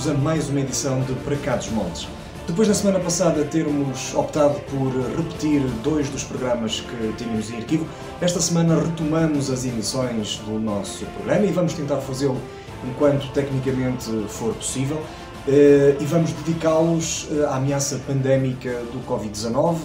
Bem-vindos a mais uma edição de Para Cá dos Montes. Depois na semana passada termos optado por repetir dois dos programas que tínhamos em arquivo, esta semana retomamos as emissões do nosso programa e vamos tentar fazê-lo enquanto tecnicamente for possível eh, e vamos dedicá-los eh, à ameaça pandémica do Covid-19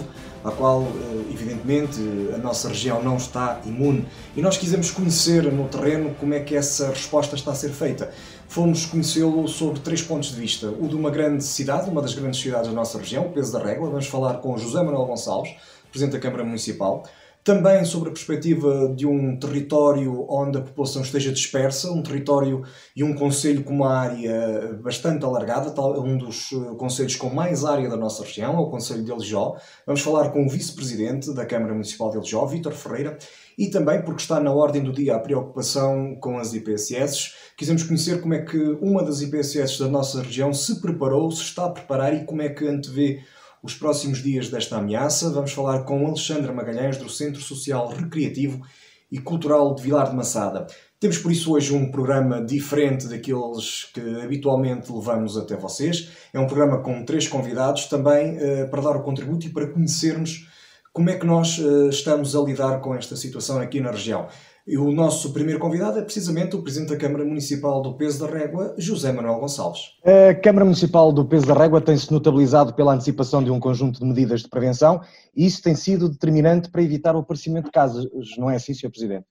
à qual, eh, evidentemente, a nossa região não está imune. E nós quisemos conhecer no terreno como é que essa resposta está a ser feita. Fomos conhecê-lo sob três pontos de vista. O de uma grande cidade, uma das grandes cidades da nossa região, o peso da régua. Vamos falar com José Manuel Gonçalves, Presidente da Câmara Municipal. Também sobre a perspectiva de um território onde a população esteja dispersa, um território e um conselho com uma área bastante alargada, um dos eh, conselhos com mais área da nossa região, é o Conselho de Eljó. Vamos falar com o Vice-Presidente da Câmara Municipal de Eljó, Vítor Ferreira, e também porque está na ordem do dia a preocupação com as IPSS, quisemos conhecer como é que uma das IPSS da nossa região se preparou, se está a preparar e como é que antevê os próximos dias desta ameaça. Vamos falar com Alexandra Magalhães, do Centro Social Recreativo e Cultural de Vilar de Massada. Temos por isso hoje um programa diferente daqueles que habitualmente levamos até vocês. É um programa com três convidados também uh, para dar o contributo e para conhecermos como é que nós uh, estamos a lidar com esta situação aqui na região. E o nosso primeiro convidado é precisamente o Presidente da Câmara Municipal do Peso da Régua, José Manuel Gonçalves. A Câmara Municipal do Peso da Régua tem-se notabilizado pela antecipação de um conjunto de medidas de prevenção e isso tem sido determinante para evitar o aparecimento de casos, não é assim, Sr. Presidente?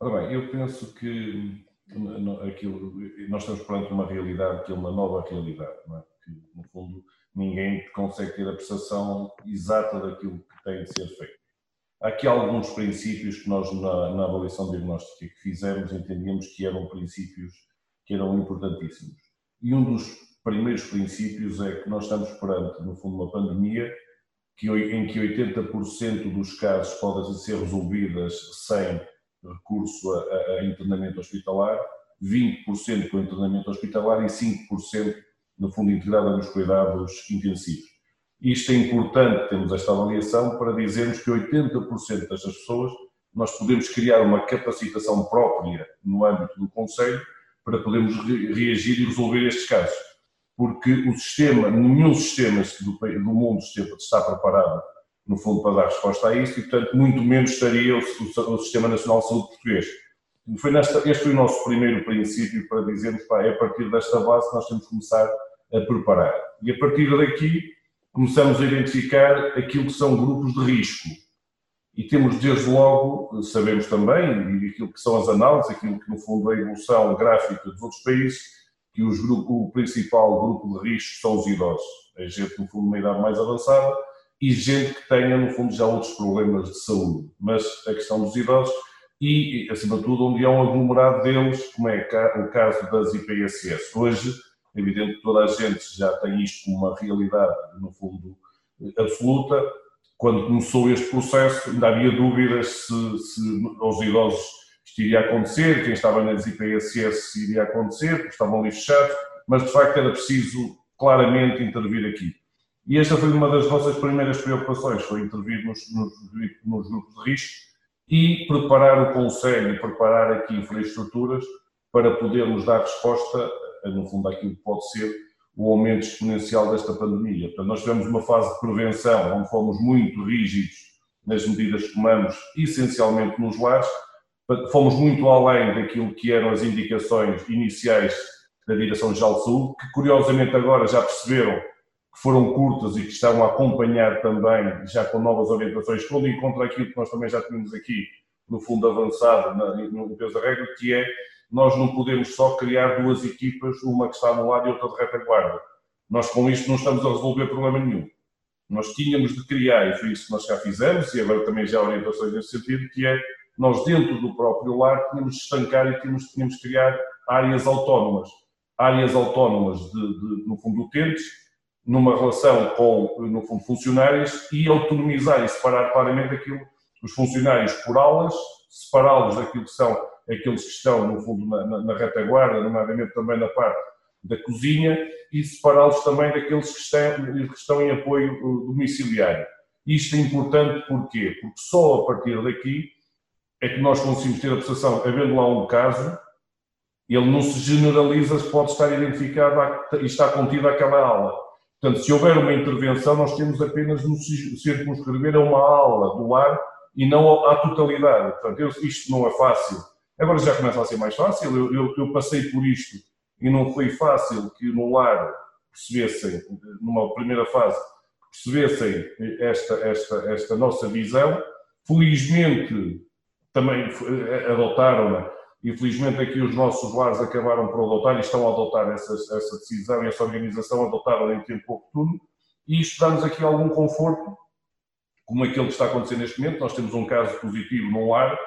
Ora bem, eu penso que aquilo, nós estamos perante uma realidade que é uma nova realidade, é? que no fundo ninguém consegue ter a percepção exata daquilo que tem de ser feito. Há aqui alguns princípios que nós, na, na avaliação diagnóstica que fizemos, entendíamos que eram princípios que eram importantíssimos. E um dos primeiros princípios é que nós estamos perante, no fundo, uma pandemia que, em que 80% dos casos podem ser resolvidas sem recurso a, a, internamento hospitalar, 20% com internamento hospitalar e 5%, no fundo, integrado nos cuidados intensivos. Isto é importante, temos esta avaliação, para dizermos que 80% destas pessoas nós podemos criar uma capacitação própria no âmbito do Conselho para podermos reagir e resolver estes casos. Porque o sistema, nenhum sistema do, do mundo está preparado, no fundo, para dar resposta a isso e, portanto, muito menos estaria o, o, o Sistema Nacional de Saúde Português. Foi nesta, este foi o nosso primeiro princípio para dizermos, pá, é a partir desta base que nós temos que começar a preparar. E a partir daqui, começamos a identificar aquilo que são grupos de risco. E temos desde logo, sabemos também, e aquilo que são as análises, aquilo que no fundo é a evolução gráfica dos outros países, que os o principal grupo de risco são os idosos. É gente, no fundo, uma idade mais avançada e gente que tenha, no fundo, já outros problemas de saúde. Mas a questão dos idosos e, acima de tudo, onde há um aglomerado deles, como é o caso das IPSS. Hoje, é evidente que toda a gente já tem isto como uma realidade, no fundo, absoluta. Quando começou este processo, ainda havia dúvidas se, se aos idosos isto iria acontecer, quem estava nas IPSS iria acontecer, porque estavam ali fechados, mas de facto era preciso claramente intervir aqui. E esta foi uma das nossas primeiras preocupações, foi intervir nos, nos, nos grupos de risco e preparar o Conselho, preparar aqui infraestruturas para podermos dar resposta no fundo, aquilo que pode ser o aumento exponencial desta pandemia. Portanto, nós tivemos uma fase de prevenção onde fomos muito rígidos nas medidas que tomamos, essencialmente nos lares, fomos muito além daquilo que eram as indicações iniciais da Direção-Geral de Saúde, que curiosamente agora já perceberam que foram curtas e que estão a acompanhar também, já com novas orientações, que vão de encontro àquilo que nós também já tínhamos aqui, no fundo avançado, no peso da regra, que é nós não podemos só criar duas equipas, uma que está no lado e outra de retaguarda. Nós com isto não estamos a resolver problema nenhum. Nós tínhamos de criar, e foi isso que nós já fizemos, e agora também já há orientações nesse sentido, que é nós dentro do próprio lar tínhamos de estancar e tínhamos, tínhamos de criar áreas autónomas. Áreas autónomas de, de, no fundo, utentes, numa relação com, no fundo, funcionários e autonomizar e separar claramente aquilo, os funcionários por aulas, separá-los daquilo que são aqueles que estão, no fundo, na, na, na retaguarda, nomeadamente também na parte da cozinha, e separá-los também daqueles que estão, que estão em apoio uh, domiciliário. Isto é importante porquê? Porque só a partir daqui é que nós conseguimos ter a percepção, havendo lá um caso, Ele não se generaliza, pode estar identificado e está contido àquela aula. Portanto, se houver uma intervenção, nós temos apenas nos circunscrever a uma aula do lar e não à totalidade. Portanto, isto não é fácil. Agora já começa a ser mais fácil. Eu, eu, eu passei por isto e não foi fácil que no lar percebessem, numa primeira fase, percebessem esta, esta, esta nossa visão. Felizmente também adotaram-na e felizmente aqui os nossos lares acabaram por adotar e estão a adotar essa, essa decisão e essa organização adotaram em tempo oportuno e isto dá-nos aqui algum conforto, como aquele que está acontecendo neste momento. Nós temos um caso positivo no lar,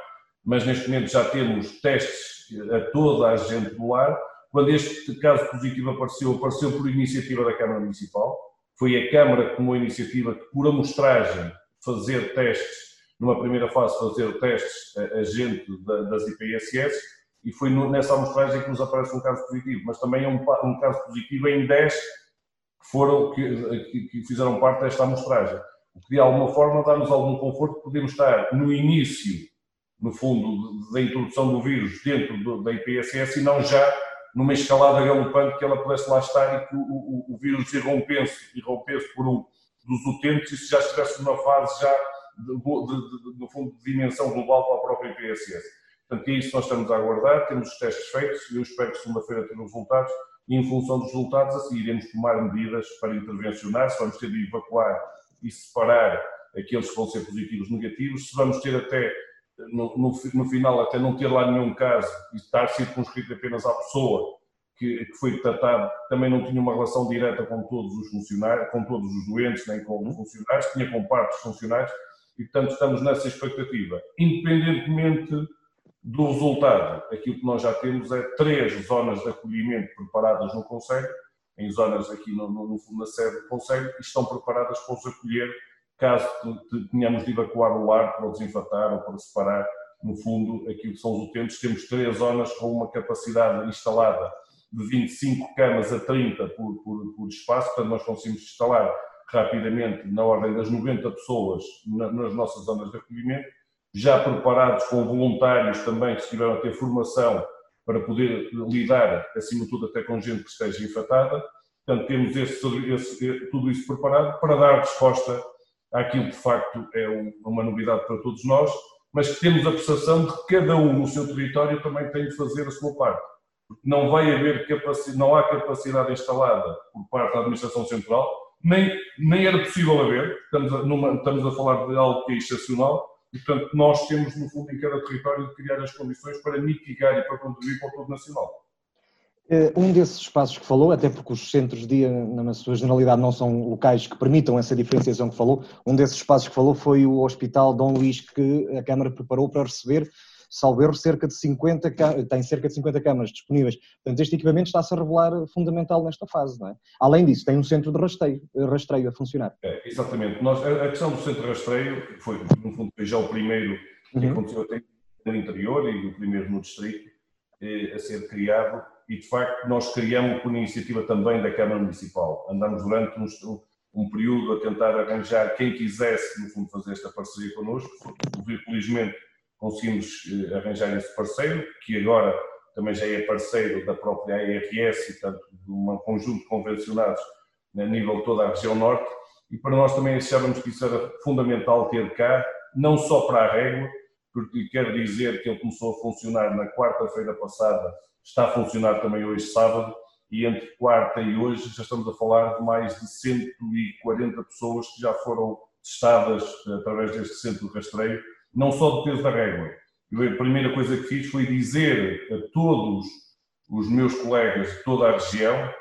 mas neste momento já temos testes a toda a gente do lar. Quando este caso positivo apareceu, apareceu por iniciativa da Câmara Municipal. Foi a Câmara que tomou a iniciativa que, por amostragem, fazer testes numa primeira fase, fazer testes a gente das IPSS e foi nessa amostragem que nos aparece um caso positivo, mas também é um, um caso positivo em 10 que, foram, que, que fizeram parte desta amostragem. O que de alguma forma dá-nos algum conforto, podemos estar no início, no fundo, da introdução do vírus dentro do, da IPSS e não já numa escalada galopante que ela pudesse lá estar e que o, o, o vírus irrompesse, irrompesse por um dos utentes e se já estivesse numa fase já de, de, de, no fundo, de dimensão global para a própria IPSS. Portanto, é isso que nós estamos a aguardar, temos os testes feitos, eu espero que segunda-feira tenham resultados, e em função dos resultados, assim, iremos tomar medidas para intervencionar, se vamos ter de evacuar e separar aqueles que vão ser positivos negativos, se vamos ter até, no, no, no final, até não ter lá nenhum caso e estar circunscrito apenas à pessoa que, que foi tratado, também não tinha uma relação direta com todos os funcionários, com todos os doentes, nem com os funcionários, tinha com parte dos funcionários, e, portanto, estamos nessa expectativa. Independentemente do resultado, aquilo que nós já temos é três zonas de acolhimento preparadas no Conselho, em zonas aqui no, no, na sede do Conselho, e estão preparadas para os acolher caso tenhamos de evacuar o lar para o desinfatar ou para separar, no fundo, aquilo que são os utentes. Temos três zonas com uma capacidade instalada de 25 camas a 30 por, por, por espaço, portanto nós conseguimos instalar rapidamente na ordem das 90 pessoas nas nossas zonas de acolhimento, já preparados com voluntários também que estiveram a ter formação para poder lidar, acima de tudo, até com gente que esteja infectada. Portanto, temos esse, esse, tudo isso preparado para dar resposta àquilo que de facto é uma novidade para todos nós, mas que temos a percepção de que cada um no seu território também tem de fazer a sua parte. Porque não vai haver capacidade, não há capacidade instalada por parte da Administração Central nem, nem era possível haver, estamos a, numa, estamos a falar de algo que é excepcional, e portanto nós temos, no fundo, em cada território, de criar as condições para mitigar e para contribuir para o todo nacional. Eh, um desses espaços que falou, até porque os centros de dia, na sua generalidade, não são locais que permitam essa diferenciação que falou, um desses espaços que falou foi o Hospital Dom Luís, que a Câmara preparou para receber salvo erro, cerca de 50, tem cerca de 50 câmaras disponíveis. Portanto, este equipamento está-se a revelar fundamental nesta fase, não é? Além disso, tem um centro de rastreio, rastreio a funcionar. É, exatamente. Nós, a, questão do centro de rastreio foi, no fundo, foi já o primeiro que uhum. aconteceu até no interior e o primeiro no distrito eh, a ser criado e, de facto, nós criamos por iniciativa também da Câmara Municipal. Andamos durante um, um período a tentar arranjar quem quisesse, no fundo, fazer esta parceria connosco. Felizmente, conseguimos eh, arranjar esse parceiro, que agora também já é parceiro da própria ARS e, portanto, de um conjunto de convencionados a nível de toda a região norte, e para nós também achávamos que isso era fundamental ter cá, não só para a régua, porque quero dizer que ele começou a funcionar na quarta-feira passada, está a funcionar também hoje sábado, e entre quarta e hoje já estamos a falar de mais de 140 pessoas que já foram testadas através deste centro de rastreio, não só do peso da régua. Eu, a primeira coisa que fiz foi dizer a todos os meus colegas de toda a região,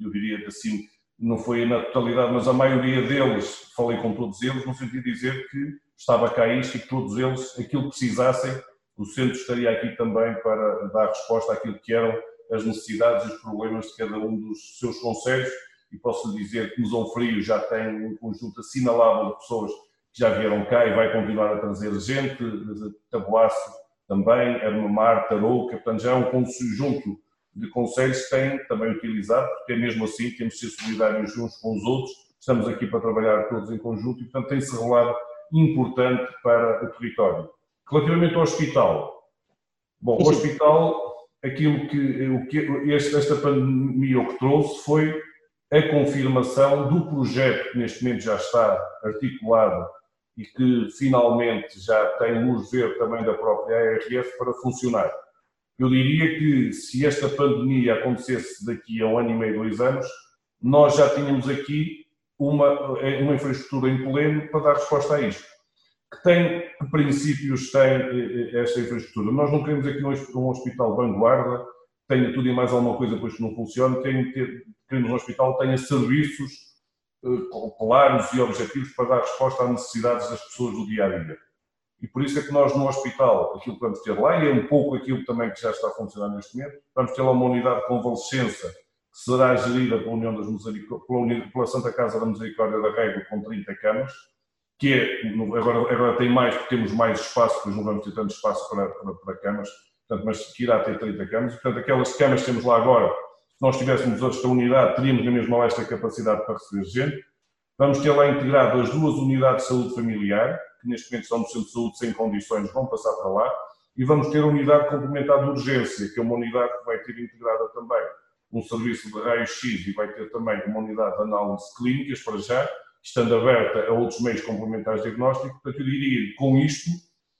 eu diria assim, não foi na totalidade, mas a maioria deles, falei com todos eles, no sentido de dizer que estava cá isto e que todos eles, aquilo que precisassem, o centro estaria aqui também para dar resposta àquilo que eram as necessidades e os problemas de cada um dos seus conselhos. E posso dizer que Zão Frio já tem um conjunto assinalável de pessoas já vieram cá e vai continuar a trazer gente, Tabuaço também, Armamar, Tarouca, portanto já é um conjunto de conselhos que tem também utilizado, porque é mesmo assim, temos de ser solidários uns com os outros, estamos aqui para trabalhar todos em conjunto e, portanto, tem-se revelado importante para o território. Relativamente ao hospital, bom, o hospital aquilo que, o que esta pandemia o que trouxe foi a confirmação do projeto que neste momento já está articulado e que finalmente já tem luz verde também da própria ARF para funcionar. Eu diria que se esta pandemia acontecesse daqui a um ano e meio, dois anos, nós já tínhamos aqui uma, uma infraestrutura em pleno para dar resposta a isto. Que tem, que princípios tem eh, eh, esta infraestrutura? Nós não queremos aqui um hospital vanguarda, tenha tudo e mais alguma coisa depois que não funcione, queremos um hospital que tenha serviços uh, claros e objetivos para dar resposta às necessidades das pessoas do dia a dia. E por isso é que nós no hospital, aquilo que vamos ter lá, e é um pouco aquilo também que já está a funcionar neste momento, vamos ter lá uma unidade de convalescença que será gerida pela, União das pela Santa Casa da Misericórdia da Régua com 30 camas, que é, agora, agora tem mais, porque temos mais espaço, pois não vamos ter tanto espaço para, para, para camas, portanto, mas que irá ter 30 camas. Portanto, aquelas camas que temos lá agora, se nós tivéssemos esta unidade, teríamos na mesma esta capacidade para receber gente. Vamos ter lá integrado as duas unidades de saúde familiar, que neste momento são no centro de saúde sem condições, vão passar para lá. E vamos ter a unidade complementar de urgência, que é uma unidade que vai ter integrada também um serviço de raio-x e vai ter também uma unidade de análise clínicas para já, estando aberta a outros meios complementares de diagnóstico. Portanto, eu diria com isto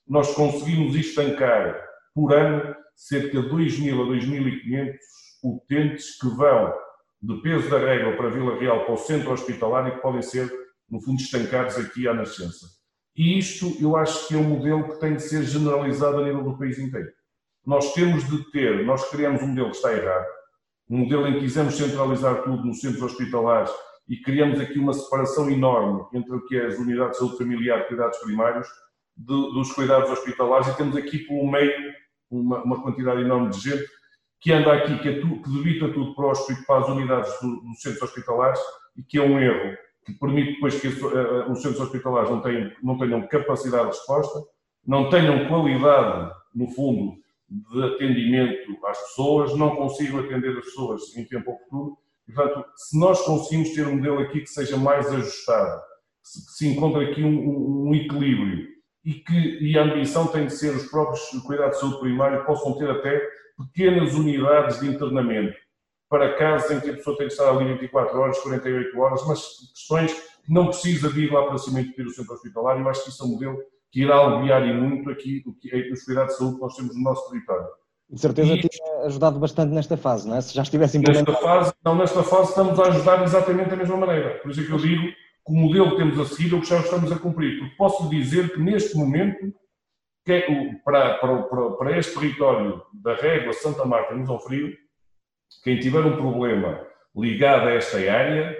nós conseguimos estancar por ano cerca de 2.000 a 2.500 utentes que vão de peso da régua para Vila Real para o centro hospitalar e que podem ser, no fundo, estancados aqui à nascença. E isto eu acho que é um modelo que tem de ser generalizado a nível do país inteiro. Nós temos de ter, nós criamos um modelo que está errado, um modelo em que quisemos centralizar tudo nos centros hospitalares e criamos aqui uma separação enorme entre o que é as unidades de saúde familiar e cuidados primários de, dos cuidados hospitalares e temos aqui pelo meio uma, uma quantidade enorme de gente que anda aqui, que, é que debita tudo para, os, para as unidades do, dos centros hospitalares e que é um erro que permite depois que uh, os centros hospitalares não tenham, não tenham capacidade de resposta, não tenham qualidade, no fundo, de atendimento às pessoas, não consigam atender as pessoas em tempo oportuno. Portanto, se nós conseguimos ter um modelo aqui que seja mais ajustado, que se encontre aqui um, um equilíbrio e que e a ambição tem de ser os próprios cuidados de saúde primário possam ter até pequenas unidades de internamento para casos em que a pessoa tem que estar ali 24 horas, 48 horas, mas questões que não precisa de ir lá para cima e pedir o centro hospitalar, eu acho que isso é um modelo que irá aliviar e muito aqui os cuidados de saúde que nós temos no nosso território. De certeza e, tinha ajudado bastante nesta fase, não é? Se já estivesse implementado. Nesta fase, não, nesta fase estamos a ajudar exatamente da mesma maneira. Por isso é que eu digo que o modelo que temos a seguir é o que já estamos a cumprir. Porque posso dizer que neste momento, que é para, para, para, este território da Régua, Santa Marta e Musão Frio, quem tiver um problema ligado a esta área,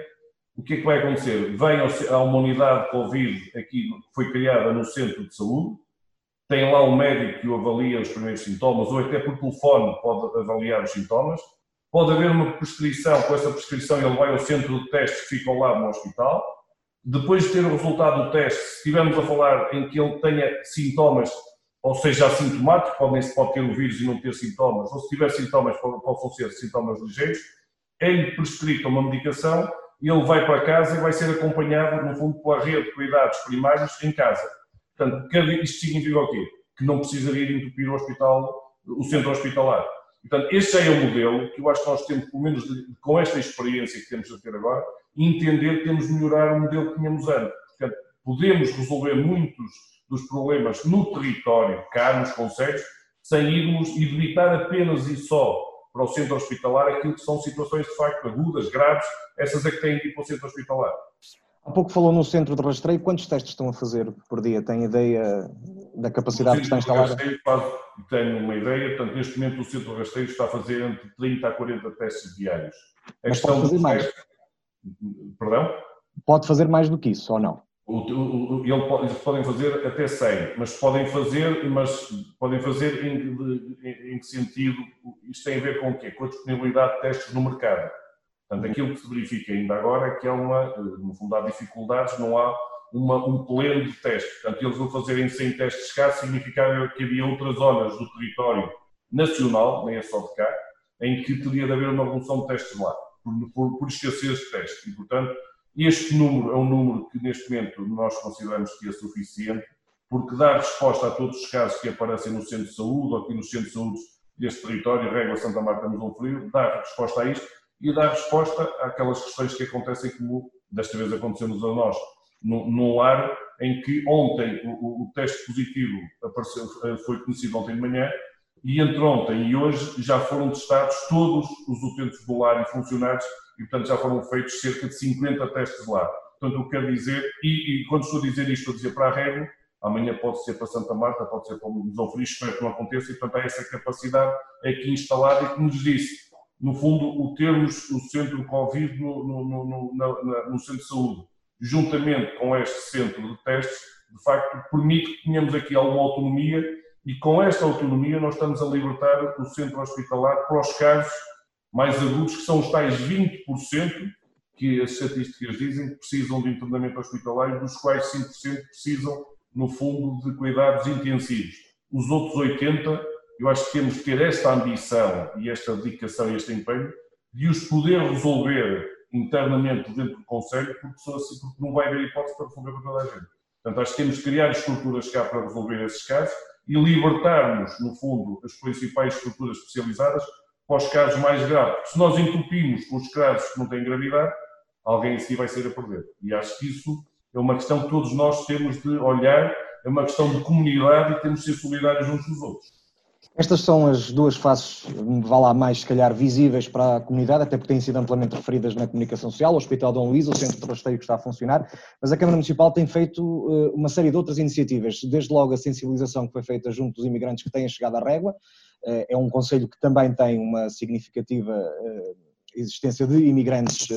o que é que vai acontecer? Vem a uma unidade Covid aqui que foi criada no centro de saúde, tem lá um médico que o avalia os primeiros sintomas, ou até por telefone pode avaliar os sintomas. Pode haver uma prescrição, com essa prescrição ele vai ao centro de testes que fica lado no hospital. Depois de ter o resultado do teste, se estivermos a falar em que ele tenha sintomas, ou seja, assintomático, pode, pode ter o vírus e não ter sintomas, ou se tiver sintomas, possam ser sintomas ligeiros, é-lhe prescrita uma medicação ele vai para casa e vai ser acompanhado, no fundo, pela rede de cuidados primários em casa. Portanto, isto significa o quê? Que não precisaria ir entupir o hospital, o centro hospitalar. Portanto, este é o modelo que eu acho que nós temos, pelo menos com esta experiência que temos a ter agora, entender que temos de melhorar o modelo que tínhamos antes. Portanto, podemos resolver muitos dos problemas no território, cá nos conselhos, sem irmos e evitar apenas e só para o centro hospitalar aquilo que são situações de facto agudas, graves, essas é que têm que ir para o centro hospitalar. Há pouco falou no centro de rastreio, quantos testes estão a fazer por dia? Tem ideia da capacidade que está instalada? Tenho uma ideia, portanto, neste momento o centro de rastreio está a fazer entre 30 a 40 testes diários. A Mas pode fazer mais? Perdão? Pode fazer mais do que isso, ou não? Eles podem fazer até 100, mas podem fazer, mas podem fazer em, em, em, que sentido? Isto tem a ver com o quê? Com a disponibilidade de testes no mercado. Portanto, aquilo que se verifica ainda agora é que há uma, no fundo há dificuldades, não há uma, um pleno de testes. Portanto, eles vão fazerem 100 testes cá, significava que havia outras zonas do território nacional, nem é só de cá, em que teria de haver uma redução de testes lá, por, por, por escassez de testes. E, portanto, este número é um número que neste momento nós consideramos que é suficiente, porque dá resposta a todos os casos que aparecem no centro de saúde ou aqui nos centros de saúde deste território, Régua, Santa Marta, Mesão Frio, dar resposta a isto e dar resposta àquelas questões que acontecem, como desta vez aconteceu-nos a nós, num lar em que ontem o, o teste positivo apareceu, foi conhecido ontem de manhã e entre ontem e hoje já foram testados todos os utentes do lar e funcionários e, portanto, já foram feitos cerca de 50 testes lá. Portanto, o que quero dizer, e, e, quando estou a dizer isto, estou a dizer para a Régua, amanhã pode ser para Santa Marta, pode ser para o Museu Feliz, espero que não aconteça, e, portanto, há essa capacidade aqui instalada e que nos disse, no fundo, o termos o centro Covid no, no, no, no, no centro de saúde, juntamente com este centro de testes, de facto, permite que tenhamos aqui alguma autonomia e com esta autonomia nós estamos a libertar o centro hospitalar para os casos mais agudos, que são os tais 20% que as estatísticas dizem que precisam de internamento hospitalar, dos quais 5% precisam, no fundo, de cuidados intensivos. Os outros 80%, eu acho que temos que ter esta ambição e esta dedicação e este empenho de os poder resolver internamente dentro do Conselho, porque, assim, porque não vai haver hipótese para resolver para toda a gente. Portanto, acho que temos que criar estruturas cá para resolver esses casos e libertarmos, no fundo, as principais estruturas especializadas para os casos mais graves. Porque se nós entupimos com os casos que não têm gravidade, alguém em si vai ser a perder. E acho que isso é uma questão que todos nós temos de olhar, é uma questão de comunidade e temos de ser solidários uns dos outros. Estas são as duas faces, vá lá mais, se calhar, visíveis para a comunidade, até porque têm sido amplamente referidas na comunicação social, o Hospital Dom Luís, o Centro de Rasteio que está a funcionar, mas a Câmara Municipal tem feito uh, uma série de outras iniciativas, desde logo a sensibilização que foi feita junto dos imigrantes que têm chegado à régua, uh, é um conselho que também tem uma significativa uh, existência de imigrantes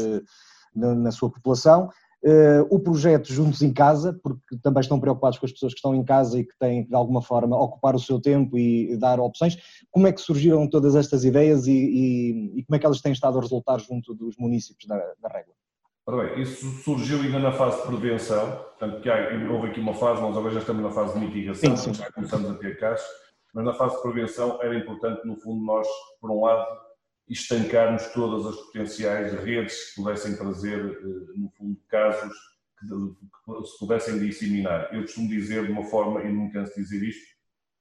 na sua população, Uh, o projeto Juntos em Casa, porque também estão preocupados com as pessoas que estão em casa e que têm de alguma forma, ocupar o seu tempo e dar opções. Como é que surgiram todas estas ideias e, e, e como é que elas têm estado a resultar junto dos municípios da, da Régua? Ora bem, isso surgiu ainda na fase de prevenção, portanto, que há, houve aqui uma fase, nós agora já estamos na fase de mitigação, sim, sim. já começamos a ter casos, mas na fase de prevenção era importante, no fundo, nós, por um lado, estancarmos todas as potenciais redes que pudessem trazer, eh, no fundo, casos que se pudessem disseminar. Eu costumo dizer de uma forma, e não canso de dizer isto,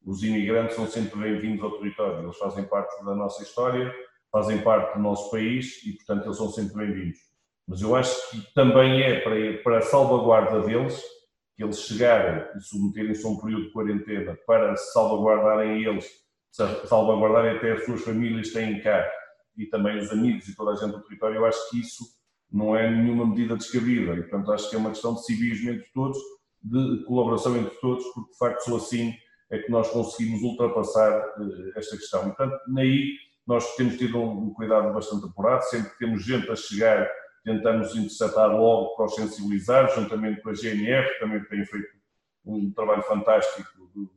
os imigrantes são sempre bem-vindos ao território, eles fazem parte da nossa história, fazem parte do nosso país e, portanto, eles são sempre bem-vindos. Mas eu acho que também é para, para a salvaguarda deles, que eles chegarem e submeterem-se a um período de quarentena para salvaguardarem eles, salvaguardarem até as suas famílias que têm cá e também os amigos e toda a gente do território, eu acho que isso não é nenhuma medida descabida. E, portanto, acho que é uma questão de civismo entre todos, de colaboração entre todos, porque, de facto, só assim é que nós conseguimos ultrapassar uh, esta questão. E, portanto, naí nós temos tido um, cuidado bastante apurado, sempre que temos gente a chegar, tentamos interceptar logo para os sensibilizar, juntamente com a GNR, que também tem feito um trabalho fantástico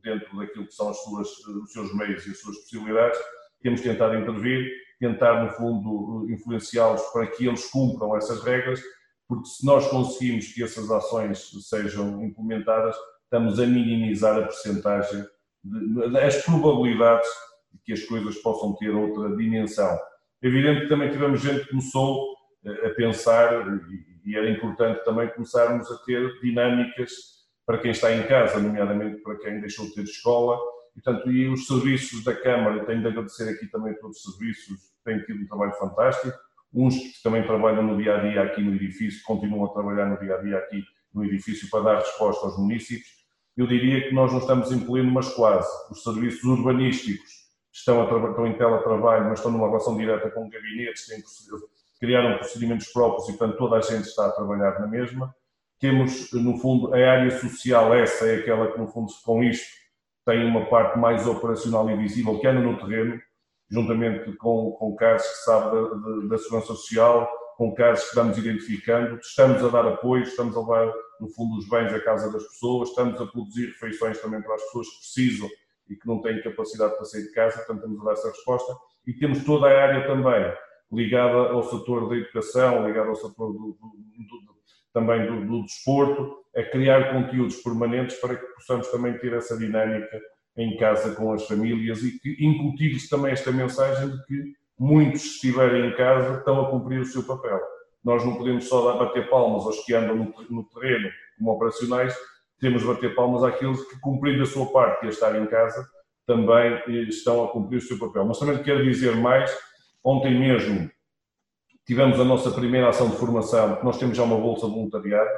dentro daquilo que são as suas, os seus meios e as suas possibilidades. Temos tentado intervir tentar, no fundo, influenciá-los para que eles cumpram essas regras, porque se nós conseguimos que essas ações sejam implementadas, estamos a minimizar a percentagem, as probabilidades de que as coisas possam ter outra dimensão. É evidente que também tivemos gente que começou eh, a pensar, e era importante também começarmos a ter dinâmicas para quem está em casa, nomeadamente para quem deixou de ter escola, e, portanto, e os serviços da Câmara, tenho de agradecer aqui também todos os serviços têm tido um trabalho fantástico. Uns que também trabalham no dia a dia aqui no edifício, continuam a trabalhar no dia a dia aqui no edifício para dar resposta aos municípios. Eu diria que nós não estamos em pleno, mas quase. Os serviços urbanísticos estão, a estão em teletrabalho, mas estão numa relação direta com gabinetes, têm, criaram procedimentos próprios e, portanto, toda a gente está a trabalhar na mesma. Temos, no fundo, a área social, essa é aquela que, no fundo, com isto tem uma parte mais operacional e visível, que anda no terreno, juntamente com, com casos que sabe da, da, Segurança Social, com casos que vamos identificando, estamos a dar apoio, estamos a levar, no fundo, os bens à casa das pessoas, estamos a produzir refeições também para as pessoas que precisam e que não têm capacidade para sair de casa, portanto, estamos a dar essa resposta. E temos toda a área também ligada ao setor da educação, ligada ao setor do, do, do, também do desporto, a criar conteúdos permanentes para que possamos também ter essa dinâmica em casa com as famílias e que incutir-lhes também esta mensagem de que muitos, se estiverem em casa, estão a cumprir o seu papel. Nós não podemos só bater palmas aos que andam no, no terreno como operacionais, temos de bater palmas àqueles que, cumprindo a sua parte, e a estar em casa, também estão a cumprir o seu papel. Mas também quero dizer mais, ontem mesmo tivemos a nossa primeira ação de formação, nós temos já uma bolsa de voluntariado,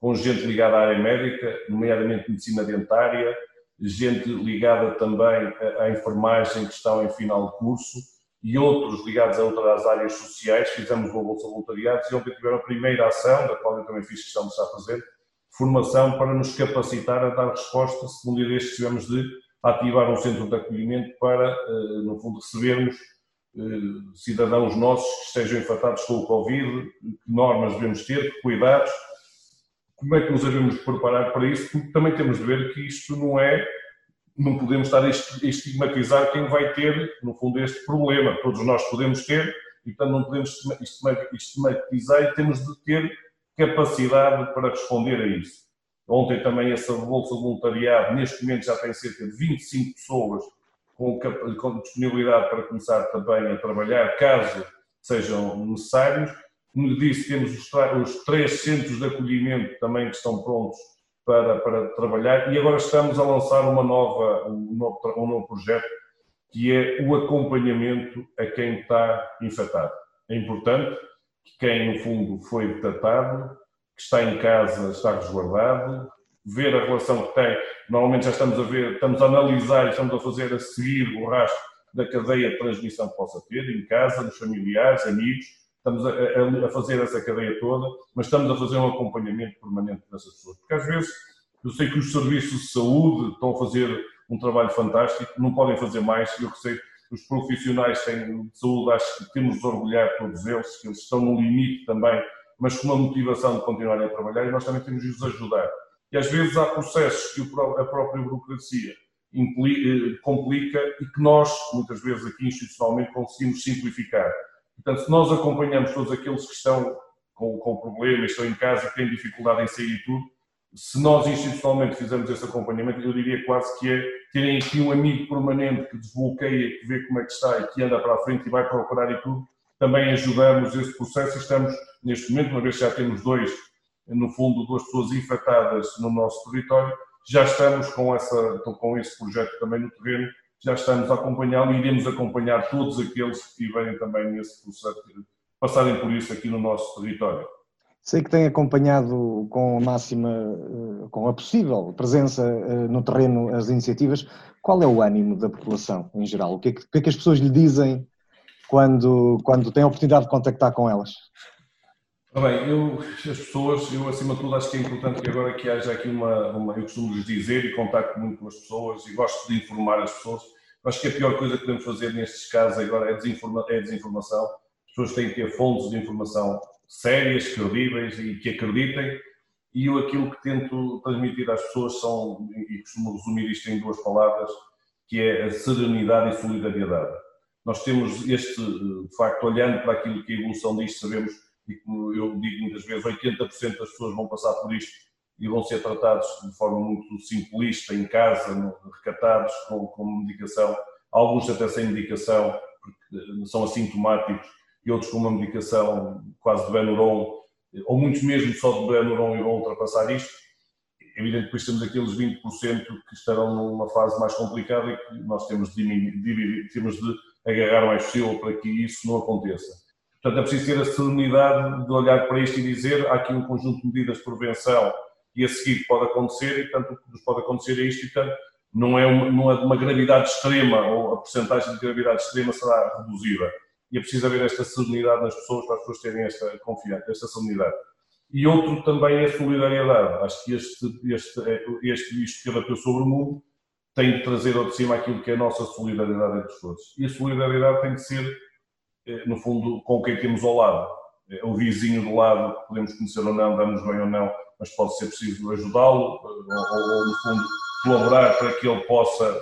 com gente ligada à área médica, nomeadamente medicina dentária, gente ligada também à enfermagem que estão em final de curso e outros ligados a outras áreas sociais. Fizemos uma bolsa de voluntariados e ontem tiveram a primeira ação, da qual eu também fiz questão de estar presente, formação para nos capacitar a dar resposta, se um dia destes tivemos de ativar um centro de acolhimento para, eh, no fundo, recebermos eh, cidadãos nossos que estejam infectados com o Covid, que normas devemos ter, que cuidados, como é que nos devemos preparar para isso, porque também temos de ver que isto não é, não podemos estar a estigmatizar quem vai ter, no fundo, este problema. Todos nós podemos ter, e portanto não podemos estigmatizar e temos de ter capacidade para responder a isso. Ontem também essa Bolsa de Voluntariado, neste momento já tem cerca de 25 pessoas com, com disponibilidade para começar também a trabalhar, caso sejam necessários. Como disse, temos os, os, três centros de acolhimento também que estão prontos para, para trabalhar e agora estamos a lançar uma nova, um, novo, um novo projeto que é o acompanhamento a quem está infectado. É importante que quem, no fundo, foi detectado, que está em casa, está resguardado, ver a relação que tem. Normalmente já estamos a ver, estamos a analisar, estamos a fazer a seguir o rastro da cadeia de transmissão que possa ter, em casa, nos familiares, amigos, estamos a, a, a, fazer essa cadeia toda, mas estamos a fazer um acompanhamento permanente dessas pessoas. Porque às vezes, eu sei que os serviços de saúde estão a fazer um trabalho fantástico, não podem fazer mais, eu que os profissionais de saúde, acho que temos de orgulhar todos eles, que eles estão no limite também, mas com uma motivação de continuarem a trabalhar e nós também temos de os ajudar e às vezes há processos que a própria burocracia eh, complica e que nós, muitas vezes aqui institucionalmente, conseguimos simplificar. Portanto, se nós acompanhamos todos aqueles que estão com, com problemas, estão em casa têm dificuldade em sair e tudo, se nós institucionalmente fizermos esse acompanhamento, eu diria quase que é terem aqui um amigo permanente que desbloqueia, que vê como é que está e que anda para a frente e vai procurar e tudo, também ajudamos esse processo e estamos, neste momento, uma vez que já temos dois no fundo, duas pessoas infectadas no nosso território, já estamos com, essa, com esse projeto também no terreno, já estamos a acompanhá-lo e iremos acompanhar todos aqueles que tiverem também nesse processo, passarem por isso aqui no nosso território. Sei que tem acompanhado com a máxima, eh, com a possível presença eh, no terreno as iniciativas. Qual é o ânimo da população em geral? O que é que, que, é que as pessoas lhe dizem quando, quando têm a oportunidade de contactar com elas? Ah, bem, eu, as pessoas, eu acima de tudo acho que é importante que agora que haja aqui uma, uma eu costumo lhes dizer e contacto muito com as pessoas e gosto de informar as pessoas. Acho que a pior coisa que podemos fazer nestes casos agora é, desinforma, é desinformação. As pessoas têm que ter fontes de informação sérias, credíveis e que acreditem. E eu aquilo que tento transmitir às pessoas são, e costumo resumir isto em duas palavras, que é a serenidade e solidariedade. Nós temos este, de facto, olhando para aquilo que a evolução disto, sabemos e como eu digo muitas vezes, 80% das pessoas vão passar por isto e vão ser tratados de forma muito simplista, em casa, recatados, com, com medicação, alguns até sem medicação, porque são assintomáticos, e outros com uma medicação quase de Benuron, ou muitos mesmo só de Benuron e vão ultrapassar isto. É evidente que depois temos aqueles 20% que estarão numa fase mais complicada e que nós temos de, temos de agarrar o mais possível para que isso não aconteça. Portanto, é preciso ter a serenidade de olhar para isto e dizer há aqui um conjunto de medidas de prevenção e a seguir pode acontecer e, portanto, o que nos pode acontecer é isto e, portanto, não é, uma, não é de uma gravidade extrema ou a porcentagem de gravidade extrema será reduzida. E é preciso haver esta serenidade nas pessoas para as pessoas terem esta confiança, esta serenidade. E outro também é a solidariedade. Acho que este, este, este isto que abateu sobre o mundo tem de trazer ao de cima aquilo que é a nossa solidariedade entre todos. E a solidariedade tem de ser no fundo, com quem temos ao lado. Eh, o vizinho do lado, podemos conhecer ou não, damos bem ou não, mas pode ser preciso ajudá-lo, eh, ou, ou, no fundo, colaborar para que ele possa,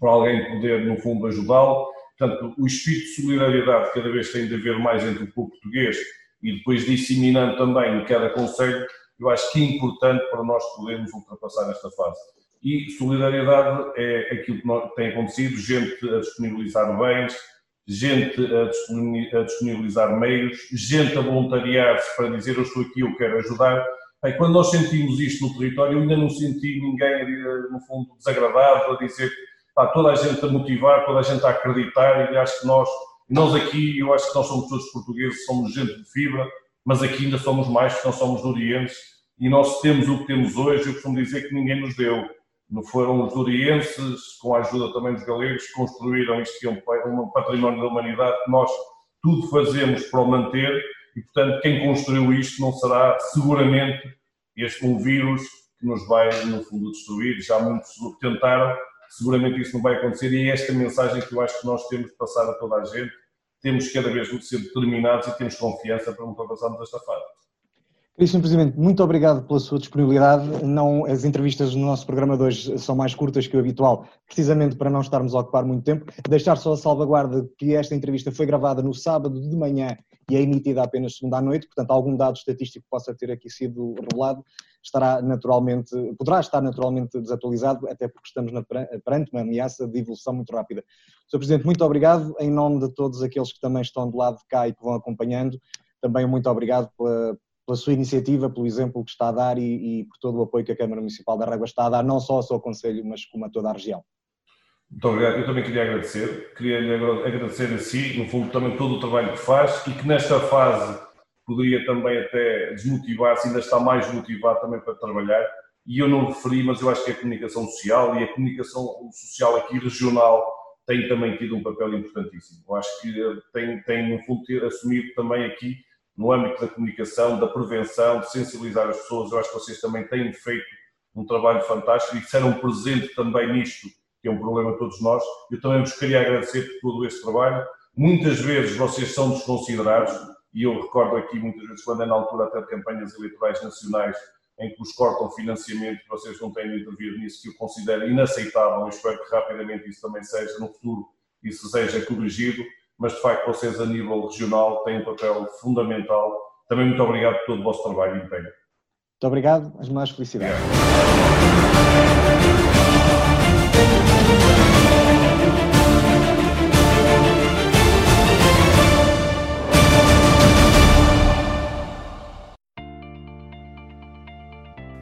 para alguém poder, no fundo, ajudá-lo. Portanto, o espírito de solidariedade cada vez tem de haver mais entre o povo português e depois disseminando também em cada conselho, eu acho que é importante para nós podermos ultrapassar esta fase. E solidariedade é aquilo que tem acontecido, gente a disponibilizar bens, gente a disponibilizar meios, gente a voluntariar-se para dizer eu estou aqui, eu quero ajudar. Bem, quando nós sentimos isto no território, ainda não senti ninguém, no fundo, desagradado a dizer pá, toda a gente a motivar, toda a gente a acreditar e acho que nós, nós aqui, eu acho que nós somos todos portugueses, somos gente de fibra, mas aqui ainda somos mais, não somos durienses e nós temos o que temos hoje, eu costumo dizer que ninguém nos deu. Não foram os durienses, com a ajuda também dos galegos, que construíram isto que é um património da humanidade, que nós tudo fazemos para o manter e, portanto, quem construiu isto não será seguramente este um vírus que nos vai, no fundo, destruir. Já muitos tentaram, seguramente isso não vai acontecer e é esta mensagem que eu acho que nós temos de passar a toda a gente. Temos cada vez de ser determinados e temos confiança para ultrapassarmos esta fase. Caríssimo Presidente, muito obrigado pela sua disponibilidade. Não, as entrevistas no nosso programa de hoje são mais curtas que o habitual, precisamente para não estarmos a ocupar muito tempo. Deixar só a salvaguarda que esta entrevista foi gravada no sábado de manhã e é emitida apenas segunda à noite, portanto algum dado estatístico que possa ter aqui sido revelado estará naturalmente, poderá estar naturalmente desatualizado, até porque estamos na, perante uma ameaça de evolução muito rápida. Sr. Presidente, muito obrigado. Em nome de todos aqueles que também estão do lado de cá e que vão acompanhando, também muito obrigado pela, pela sua iniciativa, pelo exemplo que está a dar e, e, por todo o apoio que a Câmara Municipal da Régua está a dar, não só ao seu Conselho, mas como a toda a região. Muito obrigado. Eu também queria agradecer. Queria lhe agradecer a si, no fundo, também todo o trabalho que faz e que nesta fase poderia também até desmotivar-se, ainda está mais motivado também para trabalhar. E eu não referi, mas eu acho que a comunicação social e a comunicação social aqui regional tem também tido um papel importantíssimo. Eu acho que tem, tem no fundo, ter assumido também aqui no âmbito da comunicação, da prevenção, de sensibilizar as pessoas. Eu acho que vocês também têm feito um trabalho fantástico e serão presente também nisto, que é um problema de todos nós. Eu também vos queria agradecer por todo este trabalho. Muitas vezes vocês são desconsiderados, e eu recordo aqui muitas vezes quando é na altura até de campanhas eleitorais nacionais em que vos cortam financiamento, vocês não têm de intervir nisso, que eu considero inaceitável. Eu espero que rapidamente isso também seja, no futuro, isso seja corrigido mas de facto vocês a nível regional têm um papel fundamental. Também muito obrigado por todo o vosso trabalho e empenho. Muito obrigado, as mais felicidades.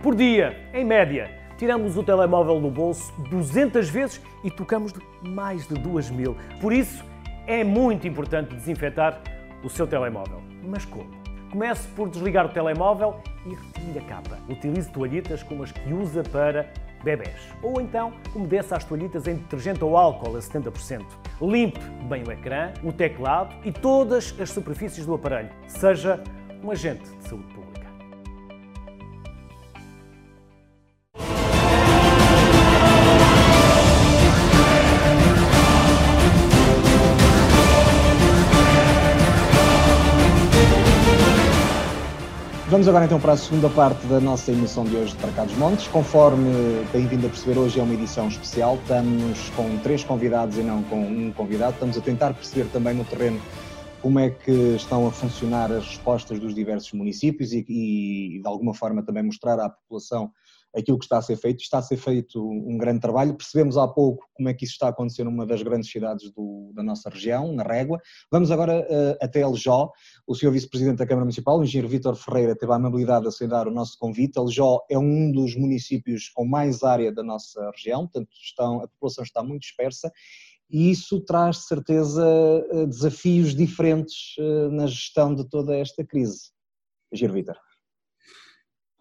Por dia, em média, tiramos o telemóvel do bolso 200 vezes e tocamos de mais de 2 mil. Por isso, é muito importante desinfetar o seu telemóvel. Mas como? Comece por desligar o telemóvel e retire a capa. Utilize toalhitas como as que usa para bebés. Ou então, umedeça as toalhitas em detergente ou álcool a 70%. Limpe bem o ecrã, o teclado e todas as superfícies do aparelho. Seja um agente de saúde pública. Vamos agora então para a segunda parte da nossa emissão de hoje de Para Cá dos Montes. Conforme têm vindo a perceber, hoje é uma edição especial. Estamos com três convidados e não com um convidado. Estamos a tentar perceber também no terreno como é que estão a funcionar as respostas dos diversos municípios e, e de alguma forma também mostrar à população aquilo que está a ser feito. Está a ser feito um grande trabalho. Percebemos há pouco como é que isso está a acontecer numa das grandes cidades do, da nossa região, na Régua. Vamos agora uh, até Aljó. O Sr. Vice-Presidente da Câmara Municipal, o Engenheiro Vítor Ferreira, teve a amabilidade de aceitar o nosso convite. Aljó é um dos municípios com mais área da nossa região, portanto estão, a população está muito dispersa e isso traz de certeza eh, desafios diferentes eh, na gestão de toda esta crise. Engenheiro Vítor.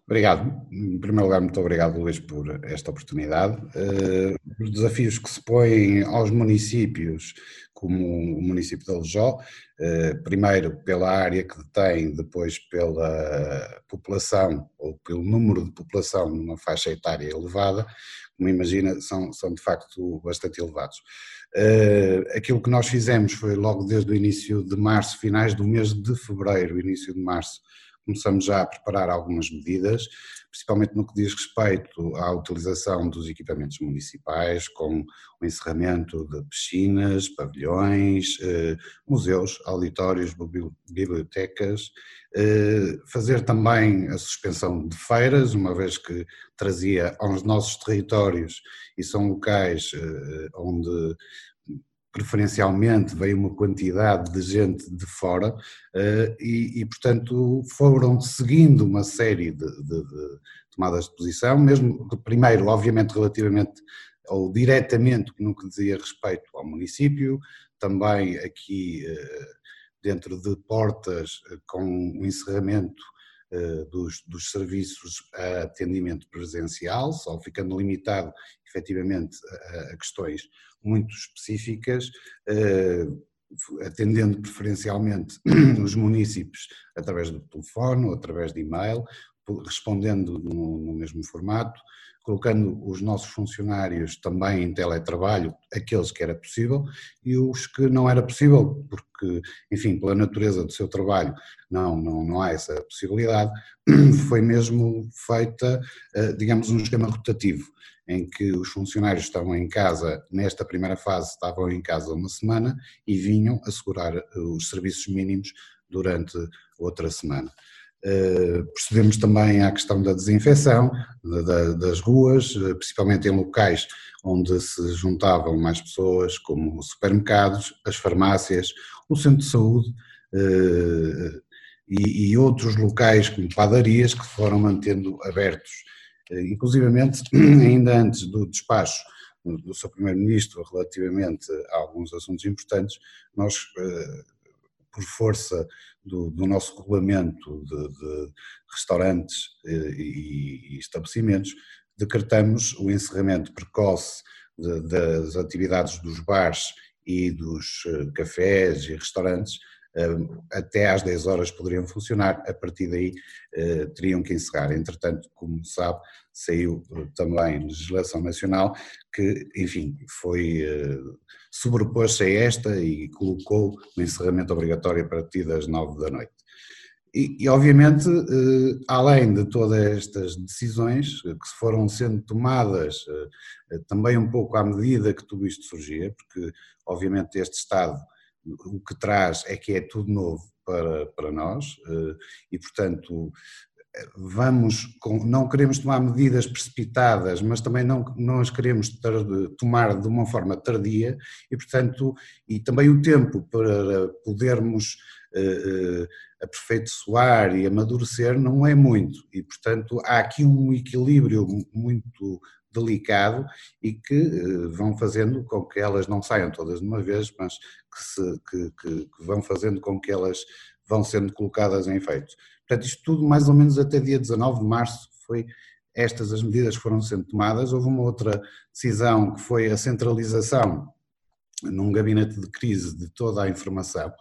Obrigado. Em primeiro lugar, muito obrigado, Luís, por esta oportunidade. Uh, os desafios que se põem aos municípios, como o município de Aljó, uh, primeiro pela área que tem, depois pela população, ou pelo número de população numa faixa etária elevada, como imagina, são, são de facto bastante elevados. Uh, aquilo que nós fizemos foi logo desde o início de março, finais do mês de fevereiro, início de março, começamos já a preparar algumas medidas, principalmente no que diz respeito à utilização dos equipamentos municipais, com o encerramento de piscinas, pavilhões, eh, museus, auditórios, bibliotecas, eh, fazer também a suspensão de feiras, uma vez que trazia aos nossos territórios e são locais eh, onde preferencialmente veio uma quantidade de gente de fora uh, e, e, portanto, foram seguindo uma série de, de, de, tomadas de posição, mesmo primeiro, obviamente, relativamente ou diretamente no que dizia respeito ao município, também aqui dentro de portas com o encerramento dos, dos, serviços a atendimento presencial, só ficando limitado efetivamente a, a questões muito específicas, atendendo preferencialmente os municípios através do telefone ou através de e-mail, respondendo no, no, mesmo formato, colocando os nossos funcionários também em teletrabalho, aqueles que era possível, e os que não era possível, porque, enfim, pela natureza do seu trabalho, não, não, não há essa possibilidade, foi mesmo feita, eh, digamos, um esquema rotativo em que os funcionários estavam em casa, nesta primeira fase, estavam em casa uma semana e vinham assegurar eh, os serviços mínimos durante outra semana. Uh, procedemos também à questão da desinfecção da, das ruas, eh, principalmente em locais onde se juntavam mais pessoas, como os supermercados, as farmácias, o centro de saúde uh, e, e, outros locais como padarias que foram mantendo abertos. Eh, inclusivamente, ainda antes do despacho do seu Primeiro-Ministro relativamente a alguns assuntos importantes, nós, eh, por força do, do nosso regulamento de, de restaurantes eh, e, e, estabelecimentos, decretamos o encerramento precoce de, das atividades dos bares e dos cafés e restaurantes até às 10 horas poderiam funcionar, a partir daí eh, teriam que encerrar. Entretanto, como sabe, saiu eh, também legislação nacional que, enfim, foi eh, sobrepôs-se a esta e colocou o encerramento obrigatório a partir das 9 da noite. E, e, obviamente, além de todas estas decisões que se foram sendo tomadas também um pouco à medida que tudo isto surgia, porque obviamente este Estado o que traz é que é tudo novo para, para nós eh, e, portanto, vamos, não queremos tomar medidas precipitadas, mas também não, não as queremos tomar de uma forma tardia e, portanto, e também o tempo para podermos eh, eh, aperfeiçoar e amadurecer não é muito. E, portanto, há aqui um equilíbrio muito delicado e que eh, vão fazendo com que elas não saiam todas de uma vez, mas que, se, que, que, que vão fazendo com que elas vão sendo colocadas em efeito. Portanto, isto tudo mais ou menos até dia 19 de março foi estas as medidas que foram sendo tomadas. Houve uma outra decisão que foi a centralização num gabinete de crise de toda a informação,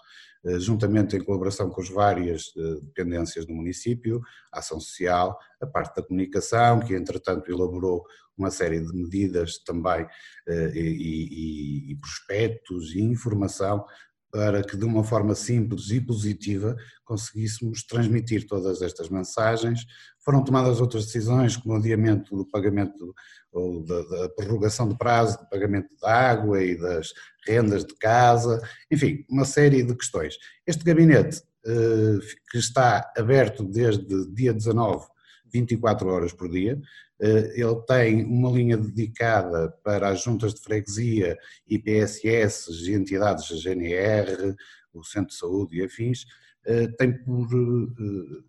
eh, juntamente em colaboração com as várias eh, dependências do município, a ação social, a parte da comunicação, que entretanto elaborou uma série de medidas também eh, e, e, e prospectos e informação para que de uma forma simples e positiva conseguíssemos transmitir todas estas mensagens. Foram tomadas outras decisões, como o adiamento do pagamento ou da, da prorrogação de prazo de pagamento da água e das rendas de casa, enfim, uma série de questões. Este gabinete, eh, que está aberto desde dia 19, 24 horas por dia, ele tem uma linha dedicada para as juntas de freguesia e PSS e entidades da GNR, o Centro de Saúde e afins, eh, tem por eh,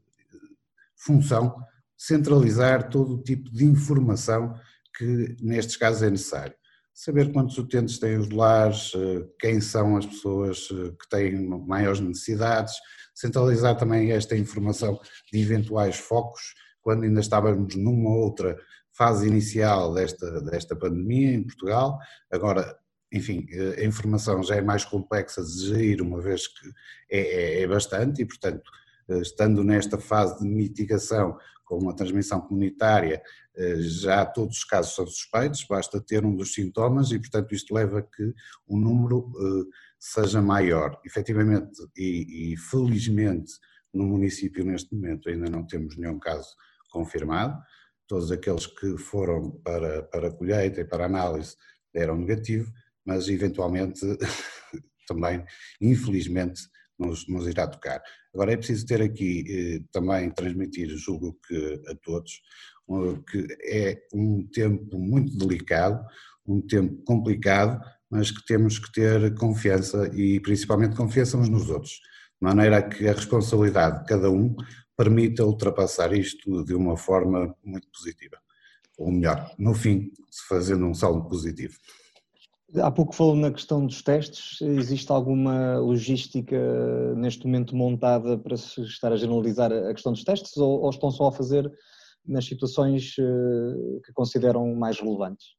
função centralizar todo o tipo de informação que nestes casos é necessário. Saber quantos utentes têm os lares, quem são as pessoas que têm maiores necessidades, centralizar também esta informação de eventuais focos quando ainda estávamos numa outra fase inicial desta, desta pandemia em Portugal. Agora, enfim, a informação já é mais complexa de gerir, uma vez que é, é, é bastante, e portanto, estando nesta fase de mitigação com uma transmissão comunitária, já todos os casos são suspeitos, basta ter um dos sintomas e, portanto, isto leva a que o número seja maior. Efetivamente e, e felizmente no município neste momento ainda não temos nenhum caso confirmado, todos aqueles que foram para, para colheita e para análise deram negativo, mas eventualmente também, infelizmente, nos, nos irá tocar. Agora é preciso ter aqui eh, também transmitir, julgo que a todos, que é um tempo muito delicado, um tempo complicado, mas que temos que ter confiança e principalmente confiança uns nos outros, de maneira que a responsabilidade de cada um permita ultrapassar isto de uma forma muito positiva. ou melhor, no fim, fazendo um saldo positivo. Há pouco falou na questão dos testes. Existe alguma logística neste momento montada para se estar a generalizar a questão dos testes ou, ou estão só a fazer nas situações eh, que consideram mais relevantes?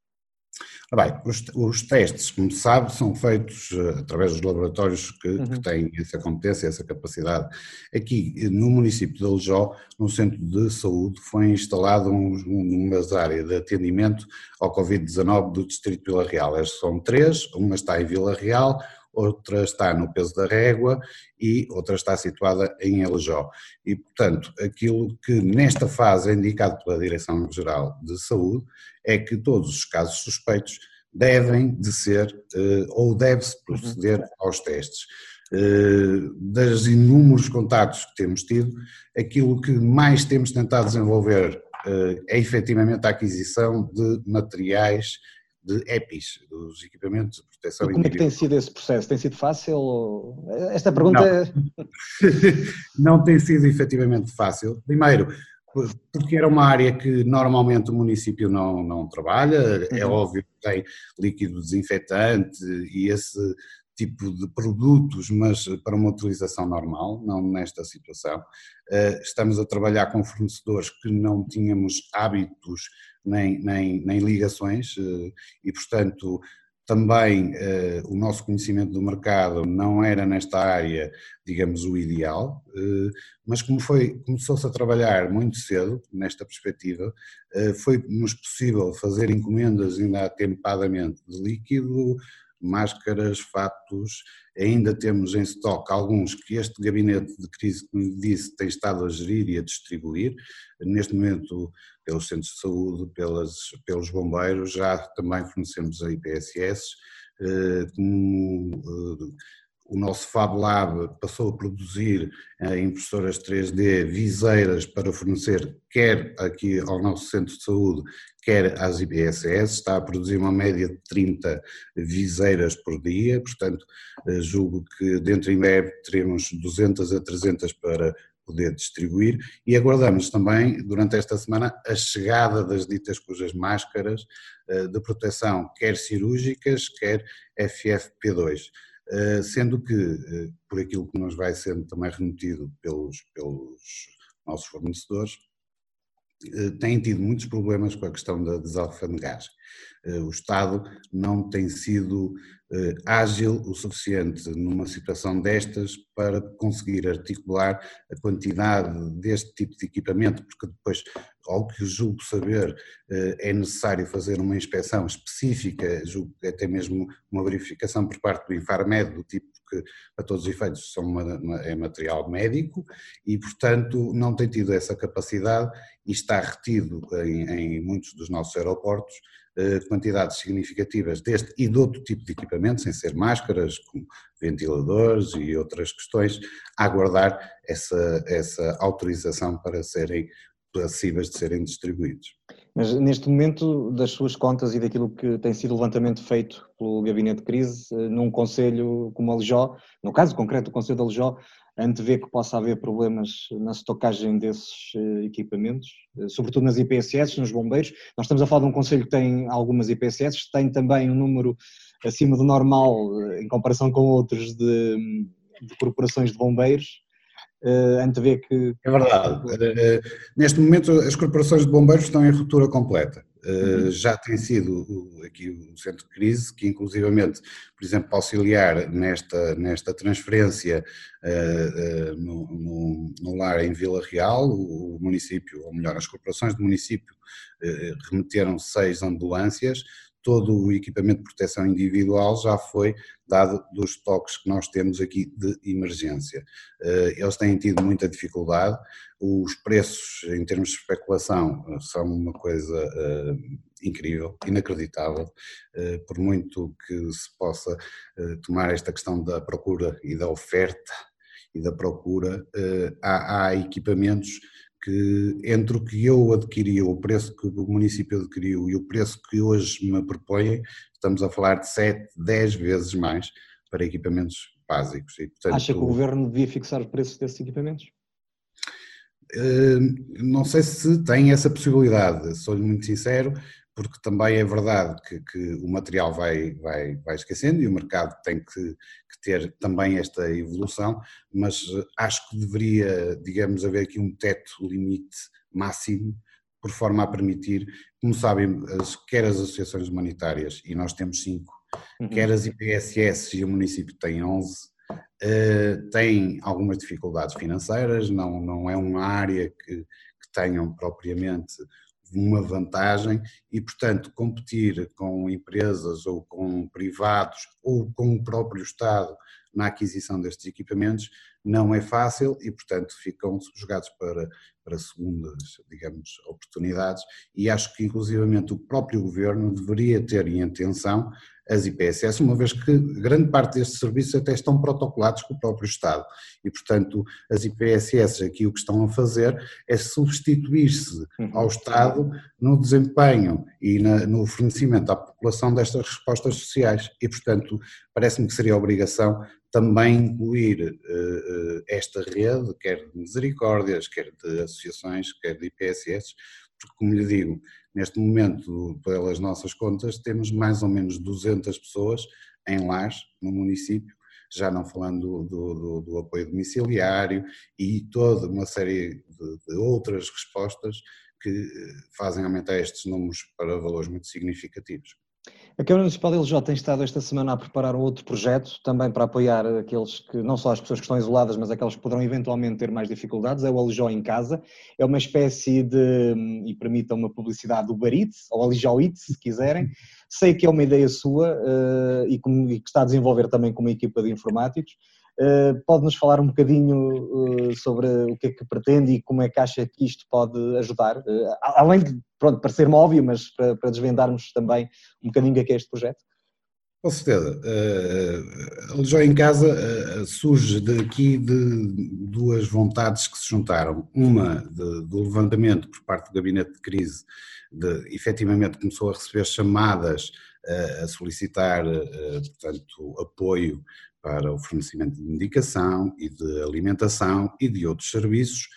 Bem, os, os, testes, como se sabe, são feitos uh, através dos laboratórios que, uhum. que, têm essa competência, essa capacidade. Aqui, no município de Aljó, no centro de saúde, foi instalado um, uma área de atendimento ao Covid-19 do distrito de Vila Real. Estas são três, uma está em Vila Real, outra está no peso da régua e outra está situada em Elejó. E, portanto, aquilo que nesta fase é indicado pela Direção-Geral de Saúde é que todos os casos suspeitos devem de ser eh, ou deve-se proceder aos testes. Eh, das inúmeros contatos que temos tido, aquilo que mais temos tentado desenvolver eh, é efetivamente a aquisição de materiais de EPIs, dos equipamentos de proteção e como é que tem sido esse processo? Tem sido fácil? Esta pergunta não. não tem sido efetivamente fácil. Primeiro, porque era uma área que normalmente o município não, não trabalha, é uhum. óbvio que tem líquido desinfetante e esse tipo de produtos, mas para uma utilização normal, não nesta situação. Eh, estamos a trabalhar com fornecedores que não tínhamos hábitos nem, nem, nem ligações eh, e, portanto, também eh, o nosso conhecimento do mercado não era nesta área, digamos, o ideal, eh, mas como foi, começou-se a trabalhar muito cedo nesta perspectiva, eh, foi-nos possível fazer encomendas ainda atempadamente de líquido, máscaras, fatos, ainda temos em estoque alguns que este gabinete de crise, como disse, tem estado a gerir e a distribuir, neste momento pelos centros de saúde, pelas, pelos bombeiros, já também fornecemos a IPSS, eh, como eh, o nosso Fab Lab passou a produzir eh, impressoras 3D viseiras para fornecer quer aqui ao nosso centro de saúde, quer às IBSS, está a produzir uma média de 30 viseiras por dia, portanto eh, julgo que dentro em breve teremos 200 a 300 para poder distribuir e aguardamos também durante esta semana a chegada das ditas cujas máscaras eh, de proteção, quer cirúrgicas, quer FFP2. Eh, sendo que, eh, por aquilo que nos vai sendo também remetido pelos, pelos nossos fornecedores, têm tido muitos problemas com a questão da desalfanegagem. O Estado não tem sido ágil o suficiente numa situação destas para conseguir articular a quantidade deste tipo de equipamento, porque depois, ao que julgo saber, é necessário fazer uma inspeção específica, julgo até mesmo uma verificação por parte do Infarmed, do tipo que, a todos os efeitos, são uma, uma, é material médico e, portanto, não tem tido essa capacidade e está retido em, em muitos dos nossos aeroportos eh, quantidades significativas deste e de outro tipo de equipamento, sem ser máscaras, como ventiladores e outras questões, a aguardar essa, essa autorização para serem passíveis de serem distribuídos. Mas neste momento, das suas contas e daquilo que tem sido levantamento feito pelo Gabinete de Crise, eh, num Conselho como a Alijó, no caso concreto do Conselho de Alijó, antevê que possa haver problemas na estocagem desses eh, equipamentos, eh, sobretudo nas IPSS, nos bombeiros. Nós estamos a falar de um conselho que tem algumas IPSS, tem também um número acima do normal em comparação com outros de, de corporações de bombeiros uh, antevê que. É verdade. Uh, neste momento, as corporações de bombeiros estão em ruptura completa. Uh, uhum. Já tem sido aqui o centro de crise, que inclusivamente, por exemplo, auxiliar nesta, nesta transferência uh, uh, no, no, no, lar em Vila Real, o, o, município, ou melhor, as corporações do município remeteram seis ambulâncias, todo o equipamento de proteção individual já foi dado dos toques que nós temos aqui de emergência. Eh, eles têm tido muita dificuldade, os preços em termos de especulação eh, são uma coisa eh, incrível, inacreditável, por muito que se possa tomar esta questão da procura e da oferta e da procura, há, há equipamentos que entre o que eu adquiri, o preço que o município adquiriu e o preço que hoje me propõem, estamos a falar de 7, 10 vezes mais para equipamentos básicos. E, portanto, Acha que o governo devia fixar o preço desses equipamentos? não sei se tem essa possibilidade, sou-lhe muito sincero, porque também é verdade que, que, o material vai, vai, vai esquecendo e o mercado tem que, que, ter também esta evolução, mas acho que deveria, digamos, haver aqui um teto limite máximo, por forma a permitir, como sabem, as, quer as associações humanitárias, e nós temos cinco, uhum. quer as IPSS e o município tem 11, uh, eh, têm algumas dificuldades financeiras, não, não é uma área que, que tenham propriamente uma vantagem e, portanto, competir com empresas ou com privados ou com o próprio Estado na aquisição destes equipamentos não é fácil e, portanto, ficam jogados para, para segundas, digamos, oportunidades. E acho que, inclusivamente, o próprio Governo deveria ter em atenção as IPSS, uma vez que grande parte destes serviços até estão protocolados com o próprio Estado e, portanto, as IPSS aqui o que estão a fazer é substituir-se uhum. ao Estado no desempenho e na, no fornecimento à população destas respostas sociais e, portanto, parece-me que seria obrigação também incluir uh, esta rede, quer de misericórdias, quer de associações, quer de IPSS, porque, como lhe digo, neste momento, pelas nossas contas, temos mais ou menos 200 pessoas em lares no município, já não falando do, do, do apoio domiciliário e toda uma série de, de outras respostas que eh, fazem aumentar estes números para valores muito significativos. A Câmara Municipal de LJ tem estado esta semana a preparar outro projeto, também para apoiar aqueles que, não só as pessoas que estão isoladas, mas aquelas que poderão eventualmente ter mais dificuldades, é o Alijó em Casa. É uma espécie de, e permitam uma publicidade, do Baritz, ou Alijó se quiserem. Sei que é uma ideia sua uh, e, como, e que está a desenvolver também com uma equipa de informáticos. Eh, pode-nos falar um bocadinho eh, sobre o que é que pretende e como é que acha que isto pode ajudar? Eh, além de, pronto, parecer-me óbvio, mas para, para desvendarmos também um bocadinho o que é este projeto. Com certeza. Uh, já em casa uh, surge daqui de duas vontades que se juntaram. Uma de, do levantamento por parte do gabinete de crise, de, efetivamente começou a receber chamadas uh, a solicitar, portanto, apoio para o fornecimento de medicação e de alimentação e de outros serviços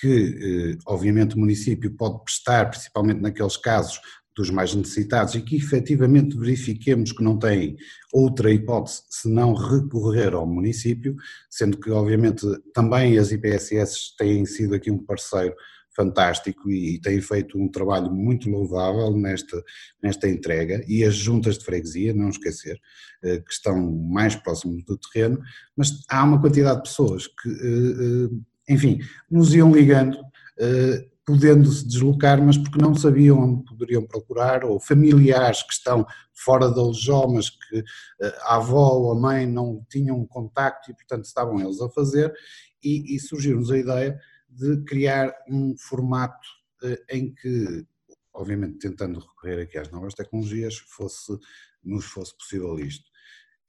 que, eh, obviamente, o município pode prestar, principalmente naqueles casos dos mais necessitados e que efetivamente verifiquemos que não têm outra hipótese senão recorrer ao município, sendo que, obviamente, também as IPSS têm sido aqui um parceiro fantástico e tem feito um trabalho muito louvável nesta, nesta entrega. E as juntas de freguesia, não esquecer, eh, que estão mais próximos do terreno, mas há uma quantidade de pessoas que, eh, eh, enfim, nos iam ligando, podendo se deslocar, mas porque não sabiam onde poderiam procurar, ou familiares que estão fora da Lejó, mas que a avó ou a mãe não tinham contacto e, portanto, estavam eles a fazer, e, e surgiu-nos a ideia de criar um formato eh, em que, obviamente tentando recorrer aqui às novas tecnologias, fosse, nos fosse possível isto.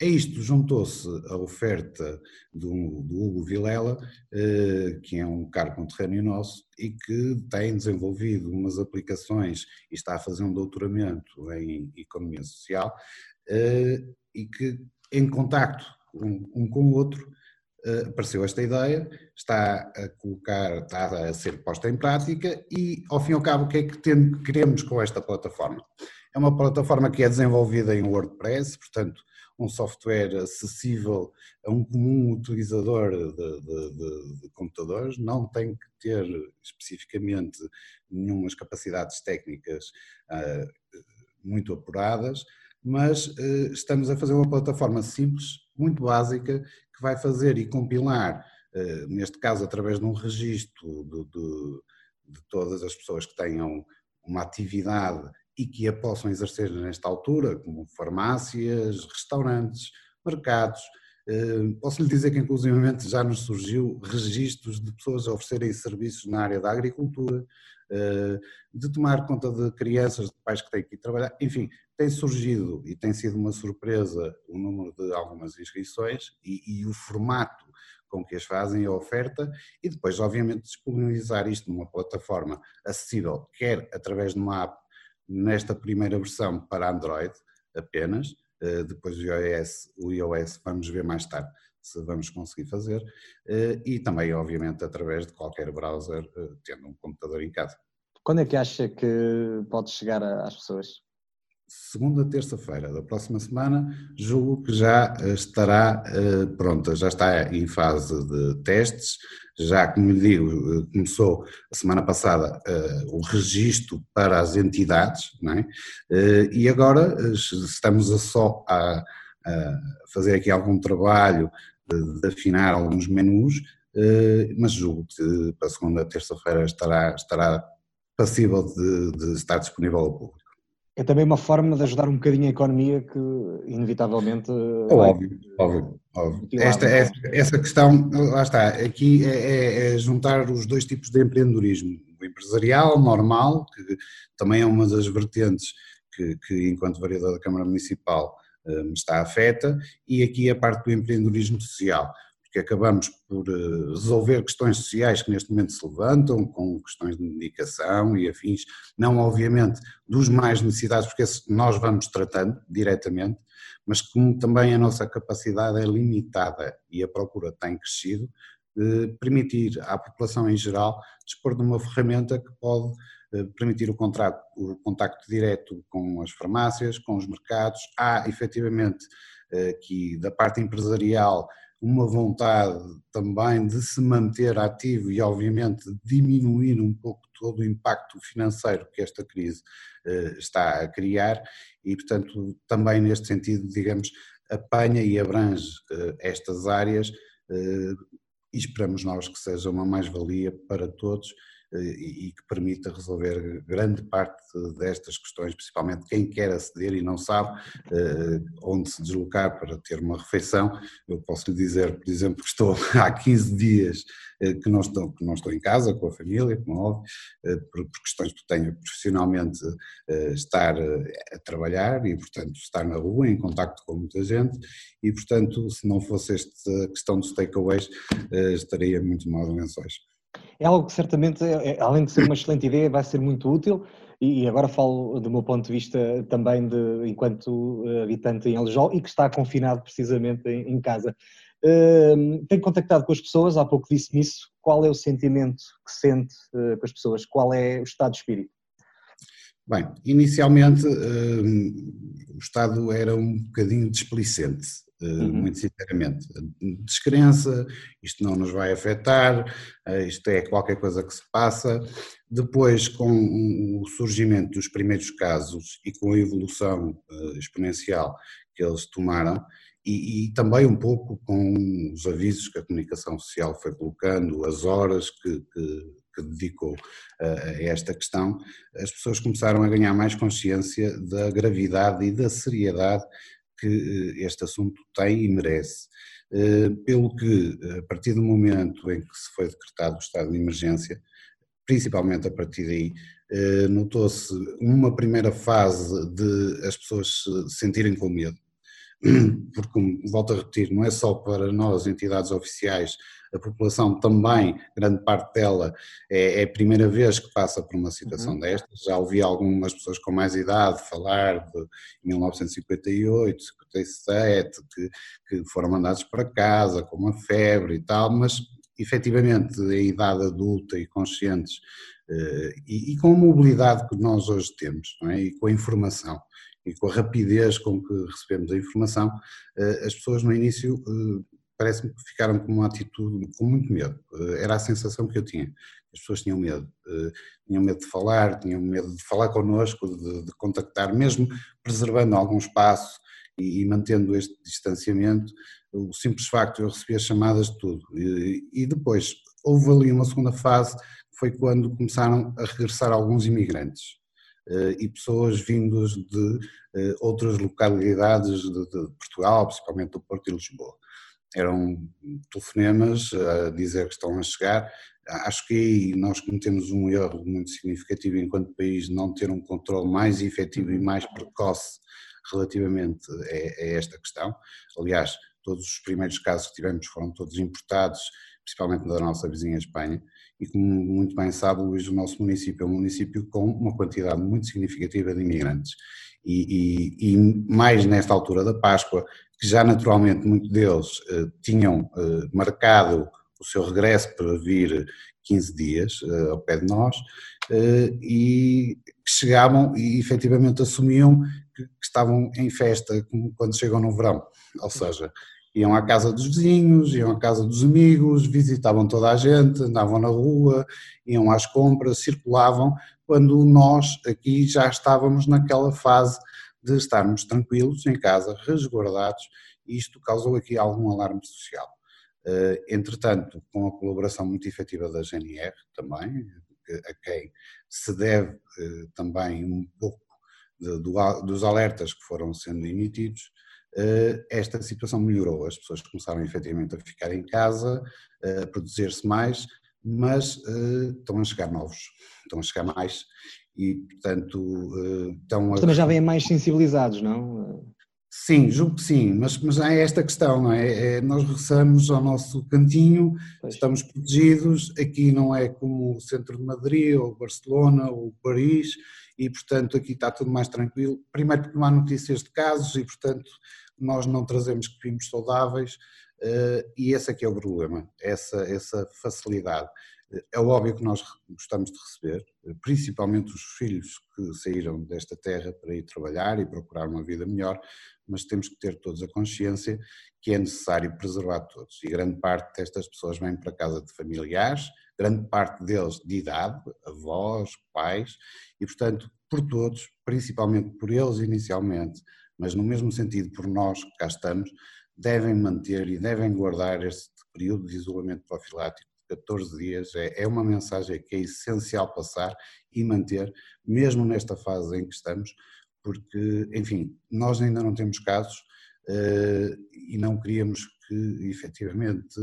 A isto juntou-se a oferta do, do, Hugo Vilela, eh, que é um cargo conterrâneo nosso e que tem desenvolvido umas aplicações e está a fazer um doutoramento em Economia Social eh, e que, em contacto um, um com o outro, apareceu esta ideia, está a colocar, está a ser posta em prática e, ao fim e ao cabo, o que é que queremos com esta plataforma? É uma plataforma que é desenvolvida em WordPress, portanto, um software acessível a um comum utilizador de, de, de, de computadores, não tem que ter especificamente nenhumas capacidades técnicas uh, muito apuradas, mas uh, estamos a fazer uma plataforma simples, muito básica, que vai fazer e compilar, eh, neste caso através de um registro de, de, de todas as pessoas que tenham uma atividade e que a possam exercer nesta altura, como farmácias, restaurantes, mercados. Eh, posso lhe dizer que, inclusivamente, já nos surgiu registros de pessoas a oferecerem serviços na área da agricultura, eh, de tomar conta de crianças, de pais que têm que ir trabalhar, enfim, tem surgido e tem sido uma surpresa o número de algumas inscrições e, e o formato com que as fazem, a oferta, e depois, obviamente, disponibilizar isto numa plataforma acessível, quer através de uma app, nesta primeira versão para Android apenas, depois o iOS, o iOS vamos ver mais tarde, se vamos conseguir fazer, e também, obviamente, através de qualquer browser, tendo um computador em casa. Quando é que acha que pode chegar às pessoas? Segunda, terça-feira da próxima semana, julgo que já eh, estará eh, pronta, já está em fase de testes, já, como lhe digo, eh, começou a semana passada o registro para as entidades, é? e agora estamos a só a, fazer aqui algum trabalho de, de afinar alguns menus, mas julgo que para segunda, terça-feira estará, estará passível de, de estar disponível ao público é também uma forma de ajudar um bocadinho a economia que, inevitavelmente. É óbvio, óbvio, óbvio. Esta, essa, essa questão, lá está, aqui é, é, é, juntar os dois tipos de empreendedorismo: o empresarial, normal, que também é uma das vertentes que, que enquanto vereador da Câmara Municipal, eh, me está afeta, e aqui a parte do empreendedorismo social porque acabamos por eh, resolver questões sociais que neste momento se levantam, com questões de medicação e afins, não obviamente dos mais necessitados, porque nós vamos tratando diretamente, mas como também a nossa capacidade é limitada e a procura tem crescido, permitir à população em geral dispor de uma ferramenta que pode eh, permitir o, contrato, o contacto direto com as farmácias, com os mercados. Há efetivamente aqui da parte empresarial uma vontade também de se manter ativo e, obviamente, diminuir um pouco todo o impacto financeiro que esta crise eh, está a criar e, portanto, também neste sentido, digamos, apanha e abrange eh, estas áreas eh, e esperamos nós que seja uma mais-valia para todos e que permita resolver grande parte destas questões, principalmente quem quer aceder e não sabe eh, onde se deslocar para ter uma refeição. Eu posso lhe dizer, por exemplo, que estou há 15 dias eh, que não estou, que não estou em casa com a família, como é óbvio, eh, por, por questões que tenho profissionalmente estar a trabalhar e, portanto, estar na rua, em contacto com muita gente e, portanto, se não fosse esta questão dos takeaways, estaria muito mal em lençóis é algo que certamente, é, é, além de ser uma excelente ideia, vai ser muito útil e agora falo do meu ponto de vista também de enquanto eh, habitante em Aljol e que está confinado precisamente em, casa. Uh, tenho contactado com as pessoas, há pouco disse-me isso, qual é o sentimento que sente uh, com as pessoas, qual é o estado de espírito? Bem, inicialmente uh, o Estado era um bocadinho displicente, uhum. muito sinceramente. Descrença, isto não nos vai afetar, eh, isto é qualquer coisa que se passa. Depois, com o surgimento dos primeiros casos e com a evolução eh, exponencial que eles tomaram, e, e, também um pouco com os avisos que a comunicação social foi colocando, as horas que, que dedicou a esta questão, as pessoas começaram a ganhar mais consciência da gravidade e da seriedade que eh, este assunto tem e merece. Eh, pelo que, a partir do momento em que se foi decretado o estado de emergência, principalmente a partir daí, eh, notou-se uma primeira fase de as pessoas se sentirem com medo, porque, volto a repetir, não é só para nós, entidades oficiais, a população também, grande parte dela, é, é a primeira vez que passa por uma situação uhum. destas. Já ouvi algumas pessoas com mais idade falar de 1958, 57, que, que foram mandados para casa com uma febre e tal, mas efetivamente a idade adulta e conscientes eh, e, e, com a mobilidade que nós hoje temos, é? e com a informação, e com a rapidez com que recebemos a informação, eh, as pessoas no início eh, parece-me que ficaram com uma atitude, com muito medo. Eh, era a sensação que eu tinha. As pessoas tinham medo. Eh, tinham medo de falar, tinham medo de falar connosco, de, de contactar, mesmo preservando algum espaço e, e, mantendo este distanciamento. O simples facto, eu recebia chamadas de tudo. E, e depois, houve ali uma segunda fase, que foi quando começaram a regressar alguns imigrantes eh, e pessoas vindos de outras localidades de, de Portugal, principalmente do Porto e Lisboa eram telefonemas a dizer que estão a chegar. Acho que aí nós cometemos um erro muito significativo enquanto país não ter um controle mais efetivo e mais precoce relativamente a, a esta questão. Aliás, todos os primeiros casos que tivemos foram todos importados, principalmente da nossa vizinha Espanha, e como muito bem sabe, Luís, o nosso município é um município com uma quantidade muito significativa de imigrantes. E, e, e mais nesta altura da Páscoa, que já naturalmente muitos deles tinham marcado o seu regresso para vir 15 dias ao pé de nós, e chegavam e efetivamente assumiam que, que estavam em festa quando chegam no verão, ou seja, iam à casa dos vizinhos, iam à casa dos amigos, visitavam toda a gente, andavam na rua, iam às compras, circulavam, quando nós aqui já estávamos naquela fase de estarmos tranquilos em casa, resguardados, e isto causou aqui algum alarme social. Eh, entretanto, com a colaboração muito efetiva da GNR também, a quem se deve eh, também um pouco dos alertas que foram sendo emitidos, eh, esta situação melhorou. As pessoas começaram efetivamente a ficar em casa, a produzir-se mais, mas eh, estão a chegar novos, estão a chegar mais e, portanto, eh, estão a... Também já vêm mais sensibilizados, não? Sim, julgo que sim, mas, mas há esta questão, não é? é nós regressamos ao nosso cantinho, pois. estamos protegidos, aqui não é como o centro de Madrid, ou Barcelona, ou Paris, e portanto aqui está tudo mais tranquilo. Primeiro porque não há notícias de casos e portanto nós não trazemos que vimos saudáveis e esse é que é o problema, essa, essa facilidade. É óbvio que nós gostamos de receber, principalmente os filhos que saíram desta terra para ir trabalhar e procurar uma vida melhor, mas temos que ter todos a consciência que é necessário preservar todos. E grande parte destas pessoas vêm para casa de familiares, grande parte deles de idade, avós, pais, e portanto, por todos, principalmente por eles inicialmente, mas no mesmo sentido por nós que cá estamos, devem manter e devem guardar este período de isolamento profilático 14 dias, é, é uma mensagem que é essencial passar e manter, mesmo nesta fase em que estamos, porque, enfim, nós ainda não temos casos uh, e não queríamos que efetivamente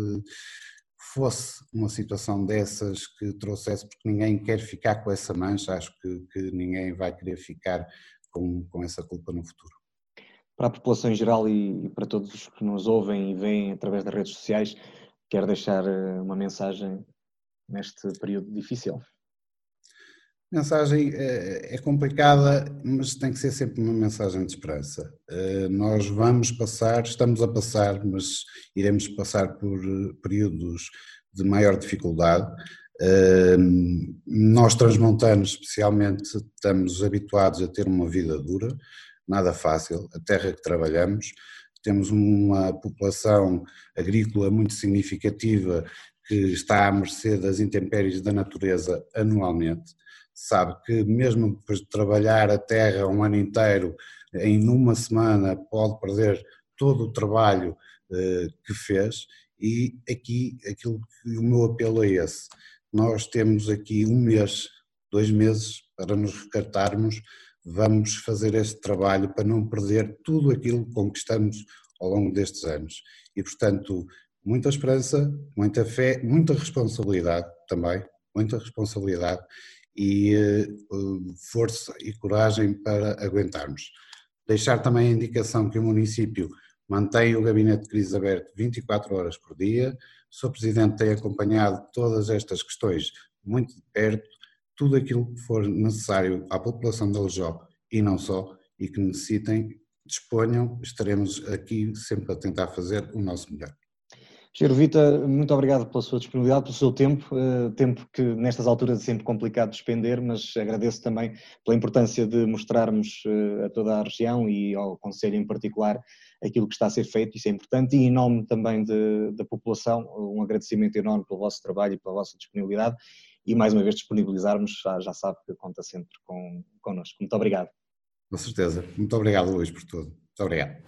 fosse uma situação dessas que trouxesse, porque ninguém quer ficar com essa mancha, acho que, que ninguém vai querer ficar com, com essa culpa no futuro. Para a população em geral e, e para todos os que nos ouvem e veem através das redes sociais, quer deixar eh, uma mensagem neste período difícil? Mensagem eh, é complicada, mas tem que ser sempre uma mensagem de esperança. Eh, nós vamos passar, estamos a passar, mas iremos passar por períodos de maior dificuldade. Nós, transmontanos, especialmente, estamos habituados a ter uma vida dura, nada fácil, a terra que trabalhamos, temos uma população agrícola muito significativa que está à mercê das intempéries da natureza anualmente. Sabe que mesmo depois de trabalhar a terra um ano inteiro, em uma semana pode perder todo o trabalho eh, que fez e aqui aquilo que o meu apelo é esse. Nós temos aqui um mês, dois meses para nos recartarmos vamos fazer este trabalho para não perder tudo aquilo que conquistamos ao longo destes anos. E, portanto, muita esperança, muita fé, muita responsabilidade também, muita responsabilidade e uh, força e coragem para aguentarmos. Deixar também a indicação que o município mantém o gabinete de crise aberto 24 horas por dia. O Sr. Presidente tem acompanhado todas estas questões muito de perto tudo aquilo que for necessário à população de Aljó e não só, e que necessitem, disponham, estaremos aqui sempre a tentar fazer o nosso melhor. Engenheiro Vita, muito obrigado pela sua disponibilidade, pelo seu tempo, eh, tempo que nestas alturas é sempre complicado de despender, mas agradeço também pela importância de mostrarmos eh, a toda a região e ao Conselho em particular aquilo que está a ser feito, isso é importante, e em nome também de, da população, um agradecimento enorme pelo vosso trabalho e pela vossa disponibilidade e mais uma vez disponibilizarmos, já, já sabe que conta sempre com, connosco. Muito obrigado. Com certeza. Muito obrigado, Luís, por tudo. Muito obrigado.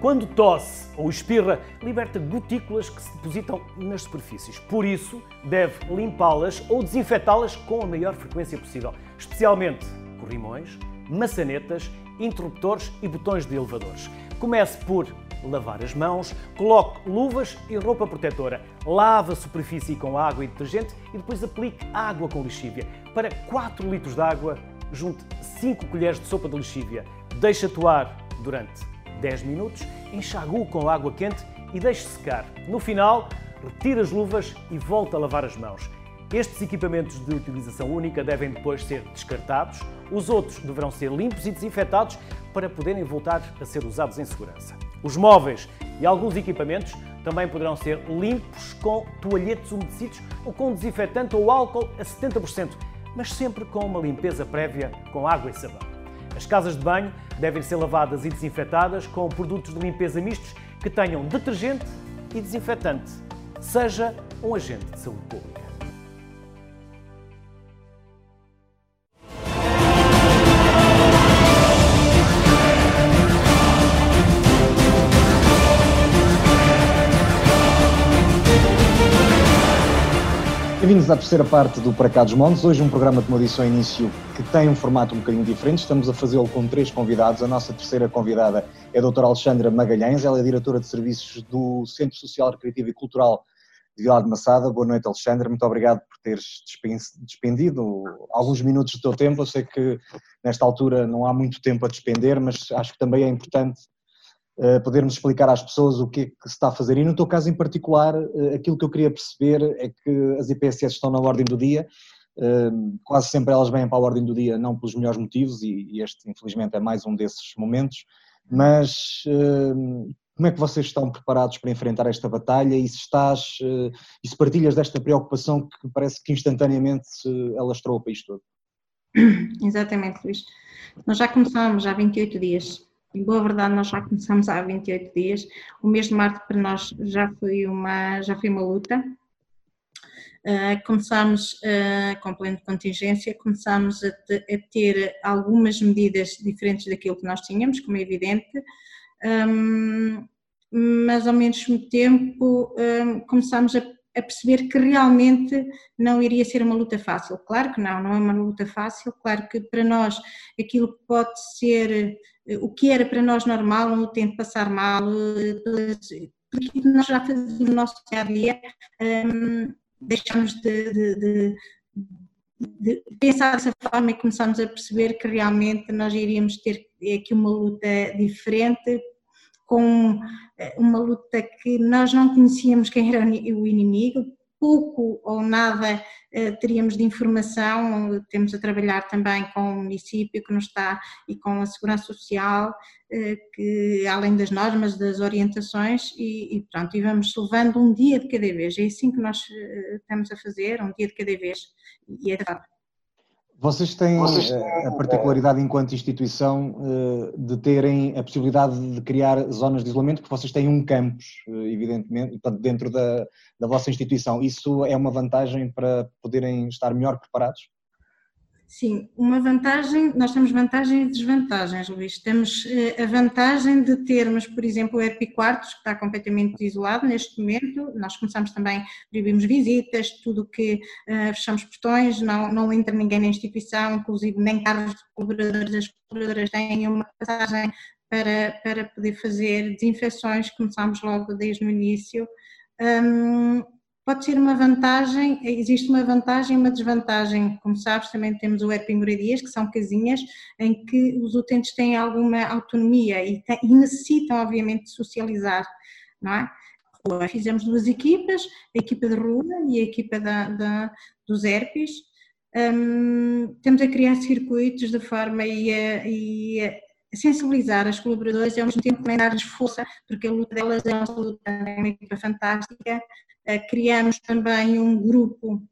Quando tosse ou espirra, liberta gotículas que se depositam nas superfícies. Por isso, deve limpá-las ou desinfetá-las com a maior frequência possível, especialmente corrimões, maçanetas, interruptores e botões de elevadores. Comece por lavar as mãos, coloque luvas e roupa protetora, lave a superfície com água e detergente e depois aplique água com lixívia. Para 4 litros de água, junte 5 colheres de sopa de lixívia. Deixe atuar durante 10 minutos, enxague com água quente e deixe secar. No final, retire as luvas e volte a lavar as mãos. Estes equipamentos de utilização única devem depois ser descartados, os outros deverão ser limpos e desinfetados para poderem voltar a ser usados em segurança. Os móveis e alguns equipamentos também poderão ser limpos com toalhetes umedecidos ou com desinfetante ou álcool a 70%, mas sempre com uma limpeza prévia com água e sabão. As casas de banho devem ser lavadas e desinfetadas com produtos de limpeza mistos que tenham detergente e desinfetante. Seja um agente de saúde pública. Bem-vindos à terceira parte do Para Cá dos Montes. Hoje um programa, eu disse ao início, que tem um formato um bocadinho diferente. Estamos a fazê-lo com três convidados. A nossa terceira convidada é a doutora Alexandra Magalhães. Ela é diretora de serviços do Centro Social, Recreativo e Cultural de Vila de Massada. Boa noite, Alexandra. Muito obrigado por teres despendido alguns minutos do teu tempo. Eu sei que nesta altura não há muito tempo a despender, mas acho que também é importante podermos explicar às pessoas o que é que se está a fazer. E no teu caso em particular, eh, aquilo que eu queria perceber é que as IPSS estão na ordem do dia, eh, quase sempre elas vêm para a ordem do dia não pelos melhores motivos, e este infelizmente é mais um desses momentos, mas como é que vocês estão preparados para enfrentar esta batalha e se estás, e se partilhas desta preocupação que parece que instantaneamente alastrou o país todo? Exatamente, Luís. Nós já começamos há 28 dias em boa verdade, nós já começamos há 28 dias. O mês de março para nós já foi uma, já foi uma luta. Uh, começámos uh, com plano de contingência, começámos a, te, a, ter algumas medidas diferentes daquilo que nós tínhamos, como é evidente, um, mas ao mesmo tempo um, começámos a, a, perceber que realmente não iria ser uma luta fácil. Claro que não, não é uma luta fácil, claro que para nós aquilo que pode ser o que era para nós normal, o tempo passar mal, porque nós já fazemos no nosso dia a dia, um, deixamos de, de, de, de, pensar dessa forma e começamos a perceber que realmente nós iríamos ter aqui uma luta diferente, com eh, uma luta que nós não conhecíamos quem era o inimigo, pouco ou nada eh, teríamos de informação, temos a trabalhar também com o município que nos está e com a Segurança Social, eh, que além das normas, das orientações e, e pronto, e vamos levando um dia de cada vez, é assim que nós estamos a fazer, um dia de cada vez e é verdade. Vocês têm Vocês eh, a particularidade enquanto instituição eh, de terem a possibilidade de criar zonas de isolamento, porque vocês têm um campus, eh, evidentemente, dentro da, da vossa instituição. Isso é uma vantagem para poderem estar melhor preparados? Sim, uma vantagem, nós temos vantagens e desvantagens, Luís. Temos eh, a vantagem de termos, por exemplo, o Epiquartos, que está completamente isolado neste momento. Nós começamos também, proibimos visitas, tudo que uh, fechamos portões, não, não entra ninguém na instituição, inclusive nem carros de colaboradores, as colaboradoras têm uma passagem para, para poder fazer desinfecções, começamos logo desde o início. Um, pode ser uma vantagem, existe uma vantagem e uma desvantagem. Como sabes, também temos o Herping Moradias, que são casinhas em que os utentes têm alguma autonomia e, e necessitam, obviamente, socializar, não é? Fizemos duas equipas, a equipa de rua e a equipa da, da dos herpes. Um, temos a criar circuitos de forma e a, e a sensibilizar as colaboradoras e ao mesmo tempo dar-lhes força, porque a luta delas é uma luta, é uma equipa fantástica, criamos também um grupo,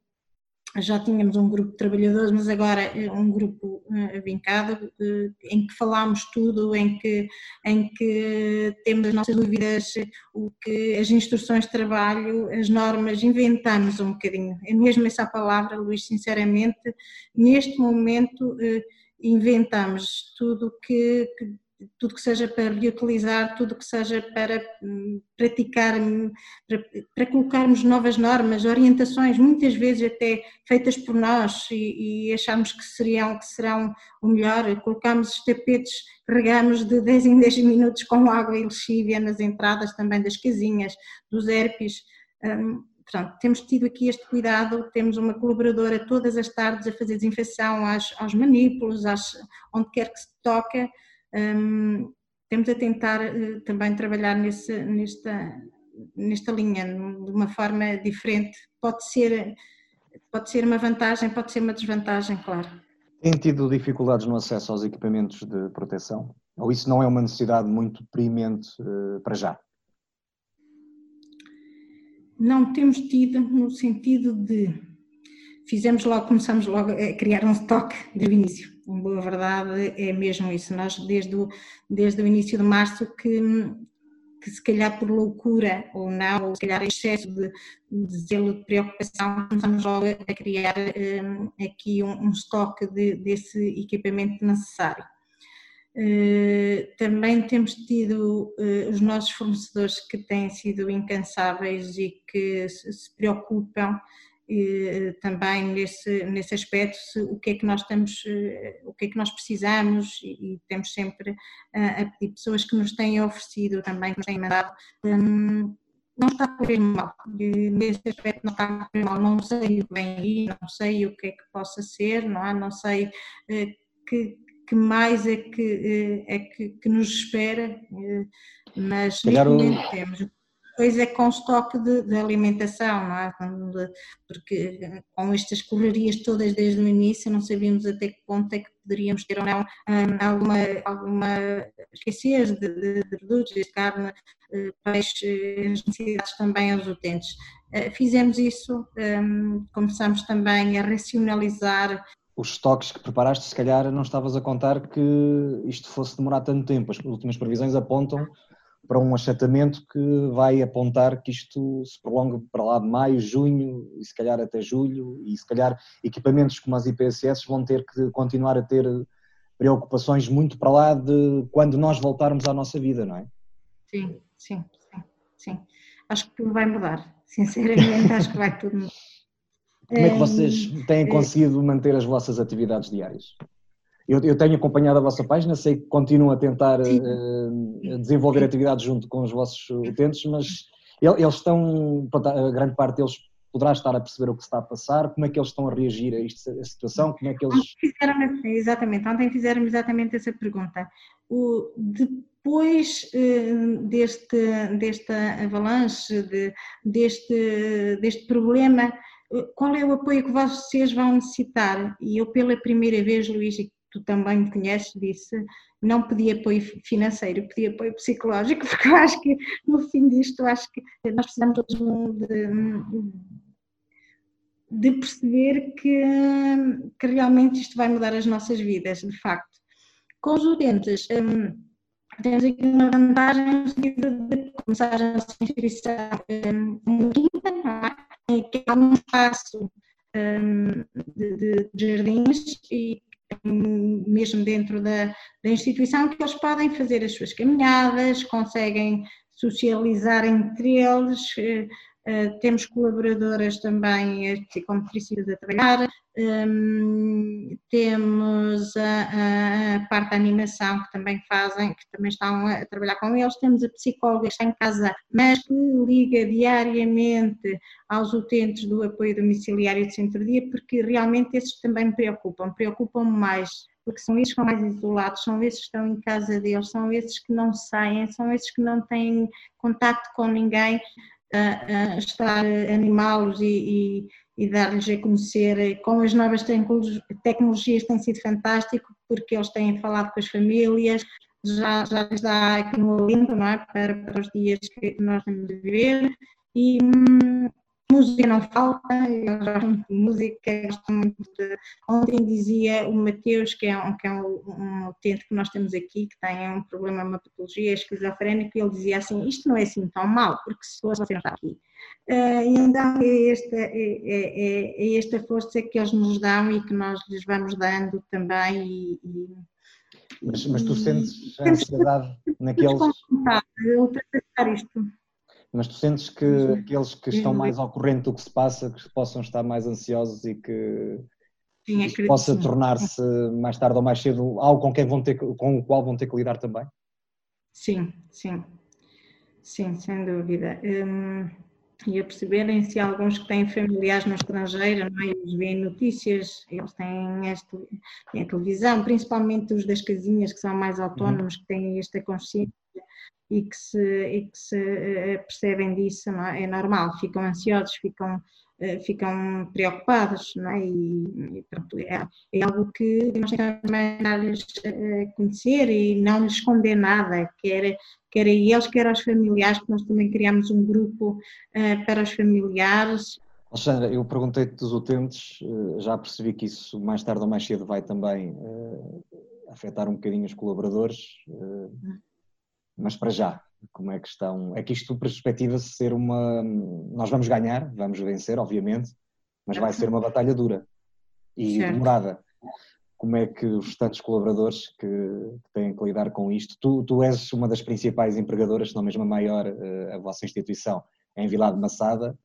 já tínhamos um grupo de trabalhadores, mas agora é um grupo eh, vincado, eh, em que falamos tudo, em que, em que temos as nossas dúvidas, o que as instruções de trabalho, as normas, inventamos um bocadinho. É mesmo essa palavra, Luís, sinceramente, neste momento inventamos tudo que, que tudo que seja para reutilizar, tudo que seja para hum, praticar, hum, para, para, colocarmos novas normas, orientações, muitas vezes até feitas por nós e, e acharmos que, seriam, que serão o melhor, colocamos os tapetes, regamos de 10 em 10 minutos com água e lexívia nas entradas também das casinhas, dos herpes, hum, Portanto, temos tido aqui este cuidado, temos uma colaboradora todas as tardes a fazer desinfecção aos, aos manípulos, às, onde quer que se toque, um, temos a tentar uh, também trabalhar nesse, nesta, nesta linha de uma forma diferente. Pode ser, pode ser uma vantagem, pode ser uma desvantagem, claro. Tem tido dificuldades no acesso aos equipamentos de proteção? Ou isso não é uma necessidade muito premente uh, para já? Não temos tido no sentido de fizemos logo, começamos logo a criar um estoque desde o início. Boa verdade é mesmo isso. Nós desde o, desde o início de março que, que se calhar por loucura ou não, ou se calhar excesso de, de zelo de preocupação, começamos logo a criar um, aqui um, um estoque de, desse equipamento necessário. Uh, também temos tido uh, os nossos fornecedores que têm sido incansáveis e que se, se preocupam também nesse, nesse aspecto se, o que é que nós estamos, o que é que nós precisamos e, e temos sempre a pedir pessoas que nos têm oferecido também, que nos têm mandado um, não está a correr mal, nesse aspecto não está a correr mal, não sei vem aí, não sei o que é que possa ser, não é? Não sei que, que mais é que, eh, é que, que nos espera, eh, mas neste momento temos. Depois é com estoque de, de, alimentação, não é? Porque eh, com estas correrias todas desde o início não sabíamos até que ponto é que poderíamos ter ou não alguma, alguma escassez de, de, de produtos, de carne, peixe, as necessidades também aos utentes. Fizemos isso, começamos também a racionalizar os estoques que preparaste, se calhar não estavas a contar que isto fosse demorar tanto tempo. As últimas previsões apontam para um achatamento que vai apontar que isto se prolongue para lá de maio, junho e se calhar até julho e se calhar equipamentos como as IPSS vão ter que continuar a ter preocupações muito para lá de quando nós voltarmos à nossa vida, não é? Sim, sim, sim, sim. Acho que tudo vai mudar. Sinceramente, acho que vai tudo mudar. Como é que vocês têm conseguido manter as vossas atividades diárias? Eu, eu tenho acompanhado a vossa página, sei que continuam a tentar uh, desenvolver atividades junto com os vossos utentes, mas eles estão, a grande parte deles poderá estar a perceber o que está a passar, como é que eles estão a reagir a esta situação, como é que eles... Fizeram, exatamente, ontem fizeram exatamente essa pergunta. O, depois uh, deste, desta avalanche, de, deste, deste problema, qual é o apoio que vocês vão necessitar? E eu, pela primeira vez, Luís, tu também me conheces, disse: não pedi apoio financeiro, pedi apoio psicológico, porque eu acho que, no fim disto, acho que nós precisamos todos de, de perceber que, que realmente isto vai mudar as nossas vidas, de facto. Com os utentes, hum, temos aqui uma vantagem de começar a nossa inscrição hum, quinta, é? que há um espaço um, de, de, jardins e mesmo dentro da, da, instituição que eles podem fazer as suas caminhadas, conseguem socializar entre eles, eh, temos colaboradoras também psicomotricistas a trabalhar, um, temos a, a, parte da animação que também fazem, que também estão a trabalhar com eles, temos a psicóloga que está em casa, mas que liga diariamente aos utentes do apoio domiciliário de centro-dia, porque realmente esses também me preocupam, preocupam mais porque são esses que estão mais isolados, são esses que estão em casa deles, são esses que não saem, são esses que não têm contato com ninguém, a, a estar animá-los e, e, e dar-lhes a conhecer. Com as novas tecnologias tem sido fantástico porque eles têm falado com as famílias, já, já lhes dá aqui um alento não é? para, para os dias que nós de viver e, hum, Música não falta, eu gosto muito de música, gosto muito de... Ontem dizia o Mateus, que é, um, que é um, um utente que nós temos aqui, que tem um problema, uma patologia esquizofrénica, e ele dizia assim, isto não é assim tão mal, porque se fosse você não está aqui. Uh, então é esta, é, é, é, esta força que eles nos dão e que nós lhes vamos dando também e, e mas, mas tu sentes a ansiedade naqueles... Ultrapassar isto. Mas tu sentes que uhum. aqueles que estão mais ao corrente do que se passa, que possam estar mais ansiosos e que sim, possa tornar-se mais tarde ou mais cedo algo com, quem vão ter, com o qual vão ter que lidar também? Sim, sim. Sim, sem dúvida. Hum, e a perceberem se alguns que têm familiares no estrangeiro, não é? eles veem notícias, eles têm, esta, têm a televisão, principalmente os das casinhas que são mais autónomos, que têm esta consciência e que se, e que se uh, percebem disso, é? é? normal, ficam ansiosos, ficam, uh, ficam preocupados, não é? E, e pronto, é, é, algo que nós temos dar-lhes uh, conhecer e não lhes esconder nada, quer, quer a eles, quer aos familiares, que nós também criamos um grupo para os familiares, Alexandra, eu perguntei-te dos utentes, já percebi que isso mais tarde ou mais cedo vai também afetar um bocadinho os colaboradores. Hum. Mas para já, como é que estão? É que isto perspectiva-se ser uma. Nós vamos ganhar, vamos vencer, obviamente, mas vai ser uma batalha dura e certo. demorada. Como é que os restantes colaboradores que, que, têm que lidar com isto? Tu, tu és uma das principais empregadoras, se não mesmo a maior, eh, a vossa instituição em Vila de Massada.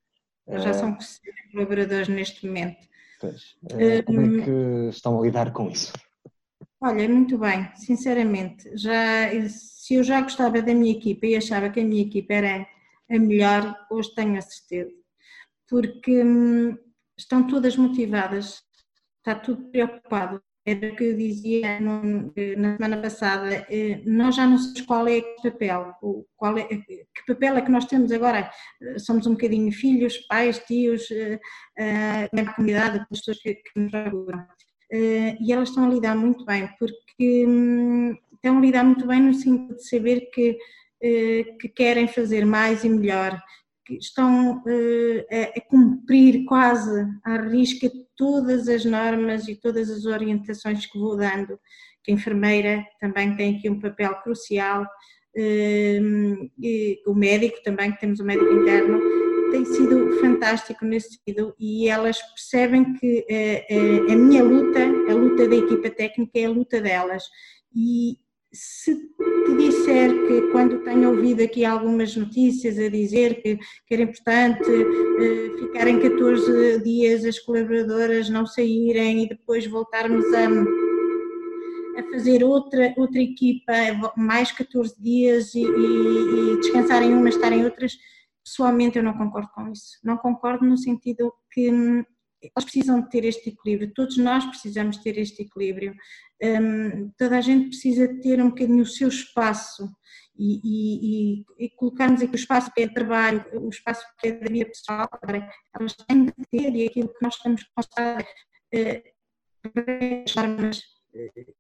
Já são eh, colaboradores neste momento. Pois. Eh, como é hum, que estão a lidar com isso? Olha, muito bem, sinceramente. Já, se eu já gostava da minha equipa e achava que a minha equipa era a melhor, hoje tenho a certeza. Porque hum, estão todas motivadas, está tudo preocupado. Era o que eu dizia na semana passada, eh, nós já não sabemos qual é o papel, qual é, que papel é que nós temos agora. Somos um bocadinho filhos, pais, tios, eh, na comunidade, as pessoas que, que nos procuram. Eh, e elas estão a lidar muito bem, porque hum, estão a lidar muito bem no sentido de saber que, eh, que querem fazer mais e melhor, que estão eh, a cumprir quase à risca todas as normas e todas as orientações que vou dando, que a enfermeira também tem aqui um papel crucial, o médico também, que temos o médico interno, tem sido fantástico nesse sentido e elas percebem que a, eh, eh, a minha luta, a luta da equipa técnica é a luta delas. E se te disser que quando tenho ouvido aqui algumas notícias a dizer que, que era importante uh, ficarem 14 dias as colaboradoras não saírem e depois voltarmos a, a fazer outra, outra equipa mais 14 dias e, e, e descansarem umas, estarem outras, Pessoalmente eu não concordo com isso. Não concordo no sentido que eles precisam de ter este equilíbrio, todos nós precisamos ter este equilíbrio. Um, toda a gente precisa ter um bocadinho o seu espaço e, e, e, e colocarmos aqui o espaço que é trabalho, o espaço que é da vida pessoal, elas têm de ter e aquilo que nós estamos mostrar, uh, armas, uh,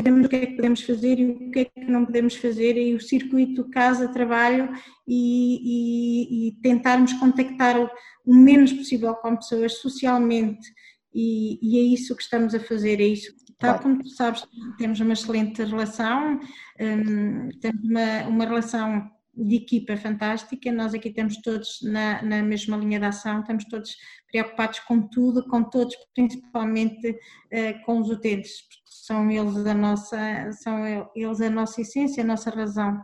sabemos o que é que podemos fazer e o que é que não podemos fazer e o circuito casa-trabalho e, e, e, tentarmos contactar o, menos possível com pessoas socialmente. E, e, é isso que estamos a fazer, é isso. Tal como tu sabes, temos uma excelente relação, um, temos uma, uma relação de equipa fantástica, nós aqui estamos todos na, na mesma linha de ação, estamos todos preocupados com tudo, com todos, principalmente uh, com os utentes, são eles a nossa, são eles a nossa essência, a nossa razão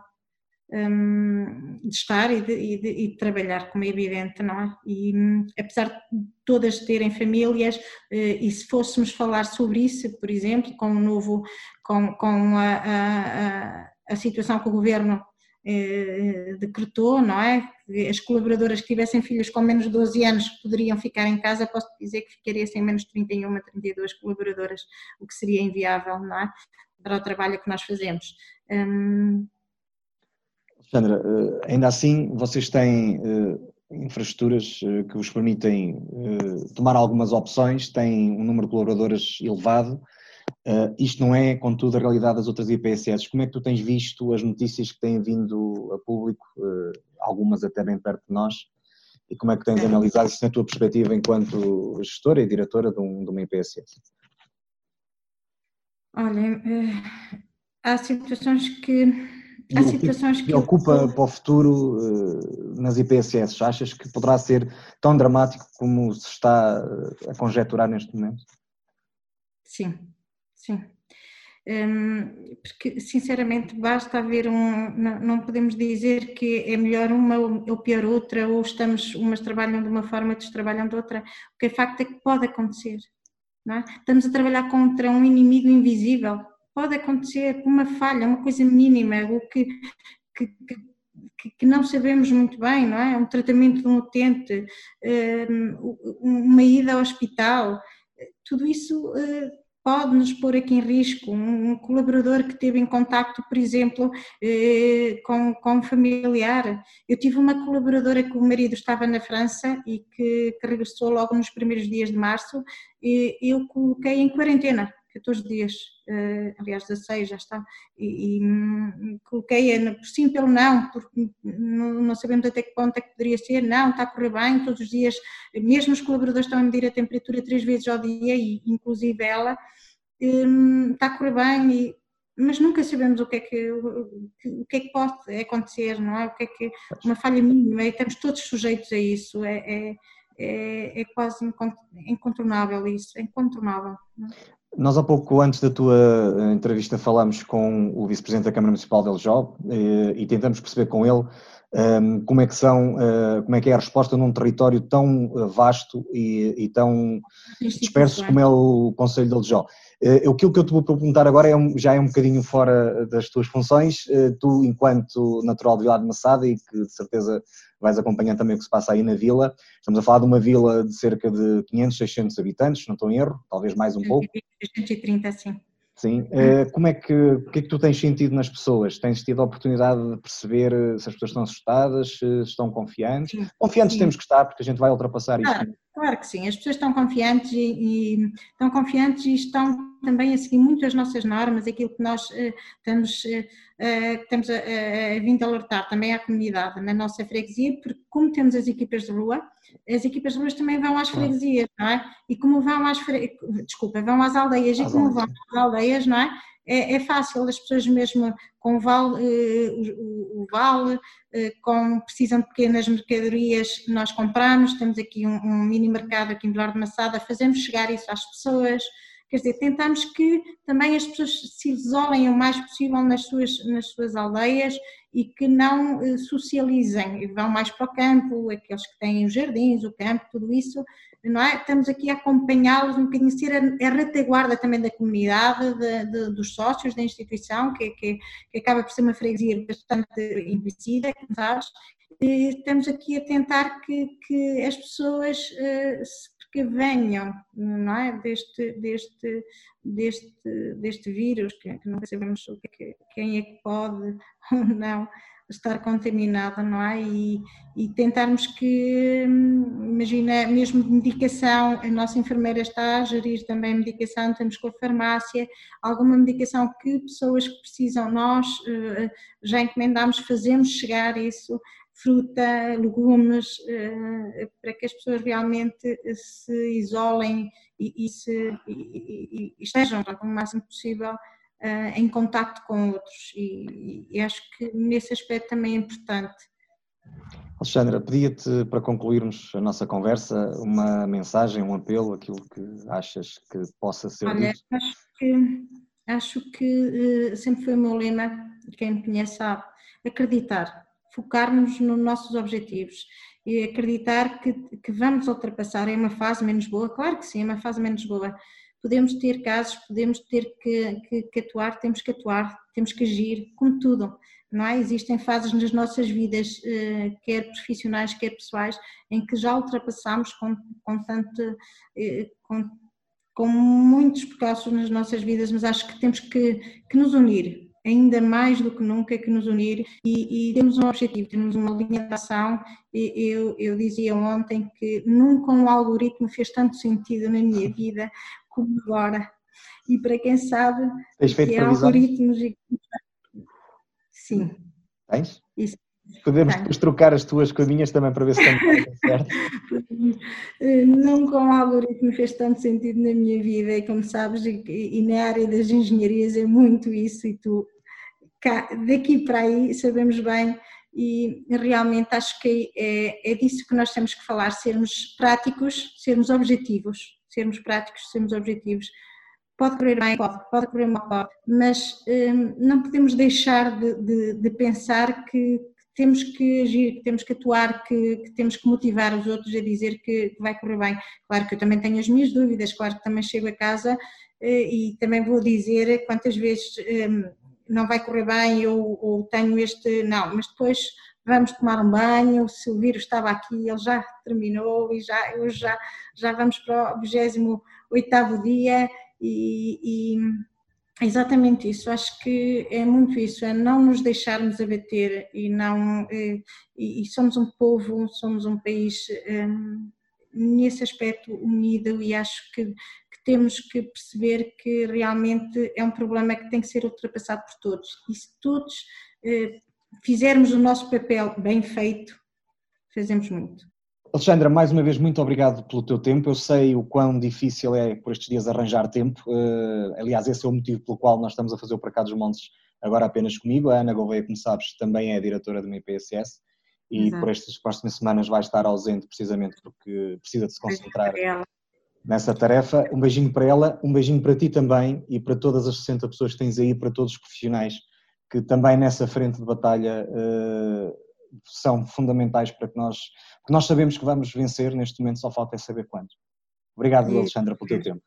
um, de estar e de, e, de, e de, trabalhar, como é evidente, não é? E um, apesar de todas terem famílias, uh, e se fôssemos falar sobre isso, por exemplo, com o novo, com, com a, a, a situação que o governo eh, decretou, não é? Que as colaboradoras que tivessem filhos com menos de 12 anos poderiam ficar em casa, posso dizer que ficaria sem menos de 31, 32 colaboradoras, o que seria inviável, não é? Para o trabalho que nós fazemos. Hum... Alexandra, eh, ainda assim vocês têm eh, infraestruturas que vos permitem tomar algumas opções, têm um número de colaboradoras elevado, Uh, isto não é, contudo, a realidade das outras IPSS. Como é que tu tens visto as notícias que têm vindo a público, uh, algumas até bem perto de nós, e como é que tens analisado isso na tua perspectiva enquanto gestora e diretora de, um, de uma IPSS? Olha, uh, há situações que. Há situações que. Preocupa para o futuro nas IPSS? Achas que poderá ser tão dramático como se está a conjecturar neste momento? Sim, Sim. Um, porque sinceramente basta haver um, não, não, podemos dizer que é melhor uma ou pior outra, ou estamos, umas trabalham de uma forma, outras trabalham de outra, o que é facto é que pode acontecer, é? estamos a trabalhar contra um inimigo invisível, pode acontecer uma falha, uma coisa mínima, o que, que, que que, não sabemos muito bem, não é? Um tratamento de um utente, uma ida ao hospital, tudo isso pode nos pôr aqui em risco. Um colaborador que teve em contacto, por exemplo, eh, com, com um familiar. Eu tive uma colaboradora que o marido estava na França e que, que regressou logo nos primeiros dias de março e eu coloquei em quarentena. 14 dias, uh, aliás 16 já está, e, e um, coloquei-a por sim pelo não, porque não, não, sabemos até que ponto é que poderia ser, não, está a correr bem, todos os dias, mesmo os colaboradores estão a medir a temperatura três vezes ao dia, e inclusive ela, um, está a correr bem, e, mas nunca sabemos o que, é que, o que é que pode acontecer, não é? O que é que, uma falha mínima, e estamos todos sujeitos a isso, é, é é, é, quase incontornável isso, é incontornável. Nós há pouco antes da tua eh, entrevista falámos com o vice-presidente da Câmara Municipal de Eljó e, eh, e tentamos perceber com ele ehm, como é que são, uh, como é que é a resposta num território tão vasto e, e tão disperso como é o Conselho de Eljó. Uh, aquilo que eu te vou perguntar agora é um, já é um bocadinho fora das tuas funções, tu enquanto natural de Vila de Massada e que de certeza vais acompanhando também o que se passa aí na vila. Estamos a falar de uma vila de cerca de 500, 600 habitantes, não estou em erro, talvez mais um pouco. 630, sim. Sim. Eh, como é que, o que é que tu tens sentido nas pessoas? Tens tido a oportunidade de perceber eh, se as pessoas estão assustadas, se estão confiantes? Sim. Confiantes sim. temos que estar, porque a gente vai ultrapassar isto. Claro, que sim, as pessoas estão confiantes e, e, estão confiantes e estão também a seguir muito as nossas normas, aquilo que nós uh, estamos, uh, estamos a, a, a vindo alertar também à comunidade na nossa freguesia, porque como temos as equipas de rua, as equipas de rua também vão às freguesias, não é? E como vão às fre... desculpa, vão às aldeias, e como vão às aldeias, não é? É, é, fácil, as pessoas mesmo com vale, eh, o, o, vale, eh, com, precisam de pequenas mercadorias, nós compramos, temos aqui um, um mini mercado aqui em Vilar de Massada, fazemos chegar isso às pessoas, quer dizer, tentamos que também as pessoas se isolem o mais possível nas suas, nas suas aldeias e que não eh, socializem, vão mais para o campo, aqueles que têm os jardins, o campo, tudo isso, não é? Estamos aqui a acompanhá-los um bocadinho, ser a, a retaguarda também da comunidade, de, de, dos sócios da instituição, que, que, que, acaba por ser uma freguesia bastante envelhecida, sabes? E estamos aqui a tentar que, que as pessoas uh, venham não é? deste, deste, deste, deste vírus, que, que sabemos o que, quem é que pode ou não estar contaminada, não é? E, e tentarmos que, imagina, mesmo de medicação, a nossa enfermeira está a gerir também a medicação, temos com a farmácia, alguma medicação que pessoas que precisam, nós eh, já encomendamos, fazemos chegar isso, fruta, legumes, eh, para que as pessoas realmente se isolem e, e, se, e, e estejam o máximo possível uh, em contacto com outros e, e, acho que nesse aspecto também é importante. Alexandra, pedia-te para concluirmos a nossa conversa uma mensagem, um apelo, aquilo que achas que possa ser Olha, dito. acho que, acho que uh, sempre foi o meu lema, quem me conhece sabe, acreditar, focar-nos nos nossos objetivos e acreditar que, que vamos ultrapassar. É uma fase menos boa? Claro que sim, é uma fase menos boa, podemos ter casos, podemos ter que, que, que, atuar, temos que atuar, temos que agir, como tudo, não é? Existem fases nas nossas vidas, eh, quer profissionais, quer pessoais, em que já ultrapassamos com, com tanto, eh, com, com muitos percalços nas nossas vidas, mas acho que temos que, que nos unir, ainda mais do que nunca que nos unir e, e, temos um objetivo, temos uma linha de ação. Eu, eu dizia ontem que nunca um algoritmo fez tanto sentido na minha vida como agora. E para quem sabe, Tens feito que é algoritmos e. Sim. Tens? Isso. Podemos depois trocar as tuas coisinhas também para ver se estamos certo. Não com o algoritmo fez tanto sentido na minha vida, e como sabes, e, e, na área das engenharias é muito isso, e tu cá, daqui para aí sabemos bem, e realmente acho que é, é disso que nós temos que falar, sermos práticos, sermos objetivos sermos práticos, sermos objetivos. Pode correr bem, pode, pode correr mal, pode, mas hum, não podemos deixar de, de, de, pensar que temos que agir, que temos que atuar, que, que, temos que motivar os outros a dizer que vai correr bem. Claro que eu também tenho as minhas dúvidas, claro que também chego a casa eh, e também vou dizer quantas vezes hum, não vai correr bem ou, ou tenho este, não, mas depois vamos tomar um banho, se o vírus estava aqui, ele já terminou e já, já, já vamos para o 28 dia e, e exatamente isso, acho que é muito isso, é não nos deixarmos abater e não, eh, e, e somos um povo, somos um país um, nesse aspecto unido e acho que, que, temos que perceber que realmente é um problema que tem que ser ultrapassado por todos. E se todos eh, fizermos o nosso papel bem feito, fazemos muito. Alexandra, mais uma vez, muito obrigado pelo teu tempo. Eu sei o quão difícil é por estes dias arranjar tempo. Uh, aliás, esse é o motivo pelo qual nós estamos a fazer o Para Cá dos Montes agora apenas comigo. A Ana Gouveia, como sabes, também é diretora do IPSS e Exato. por estas próximas semanas vai estar ausente precisamente porque precisa de se concentrar nessa tarefa. Um beijinho para ela, um beijinho para ti também e para todas as 60 pessoas que tens aí, para todos os profissionais que também nessa frente de batalha uh, são fundamentais para que nós, que nós sabemos que vamos vencer, neste momento só falta é saber quando. Obrigado, e, Alexandra, pelo teu tempo.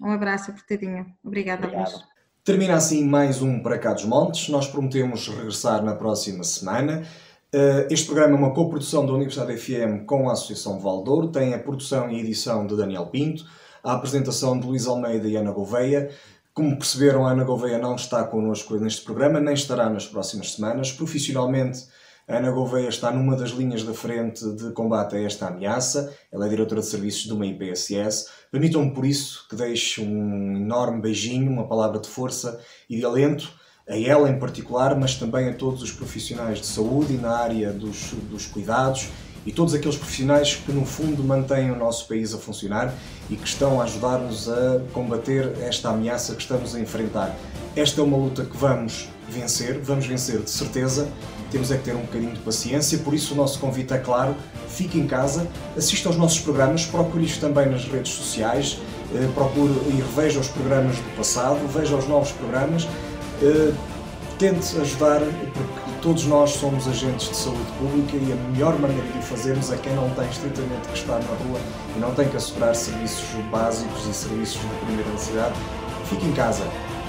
Um abraço apertadinho. Obrigada, Obrigado. Termina assim mais um Para Cá dos Montes. Nós prometemos regressar na próxima semana. Eh, este programa é uma coprodução da Universidade FM com a Associação Valdouro. Tem a produção e edição de Daniel Pinto, a apresentação de Luís Almeida e Ana Gouveia. Como perceberam, a Ana Gouveia não está connosco neste programa, nem estará nas próximas semanas. Profissionalmente, a Ana Gouveia está numa das linhas da frente de combate a esta ameaça. Ela é diretora de serviços de uma IPSS. Permitam-me, por isso, que deixe um enorme beijinho, uma palavra de força e de alento a ela em particular, mas também a todos os profissionais de saúde e na área dos, dos cuidados e todos aqueles profissionais que, no fundo, mantêm o nosso país a funcionar e que estão a ajudar-nos a combater esta ameaça que estamos a enfrentar. Esta é uma luta que vamos vencer, vamos vencer de certeza. Temos é que ter um bocadinho de paciência, por isso o nosso convite é claro: fique em casa, assista aos nossos programas, procure isto também nas redes sociais, eh, procure e reveja os programas do passado, veja os novos programas, eh, tente ajudar, porque Todos nós somos agentes de saúde pública e a melhor maneira de o fazermos é quem não tem estritamente que estar na rua e não tem que assegurar serviços básicos e serviços de primeira necessidade. Fique em casa,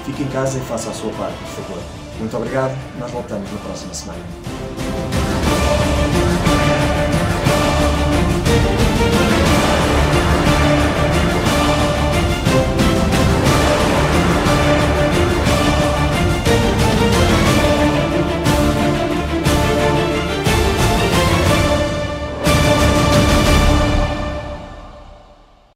fique em casa e faça a sua parte, por favor. Muito obrigado, nós voltamos na próxima semana.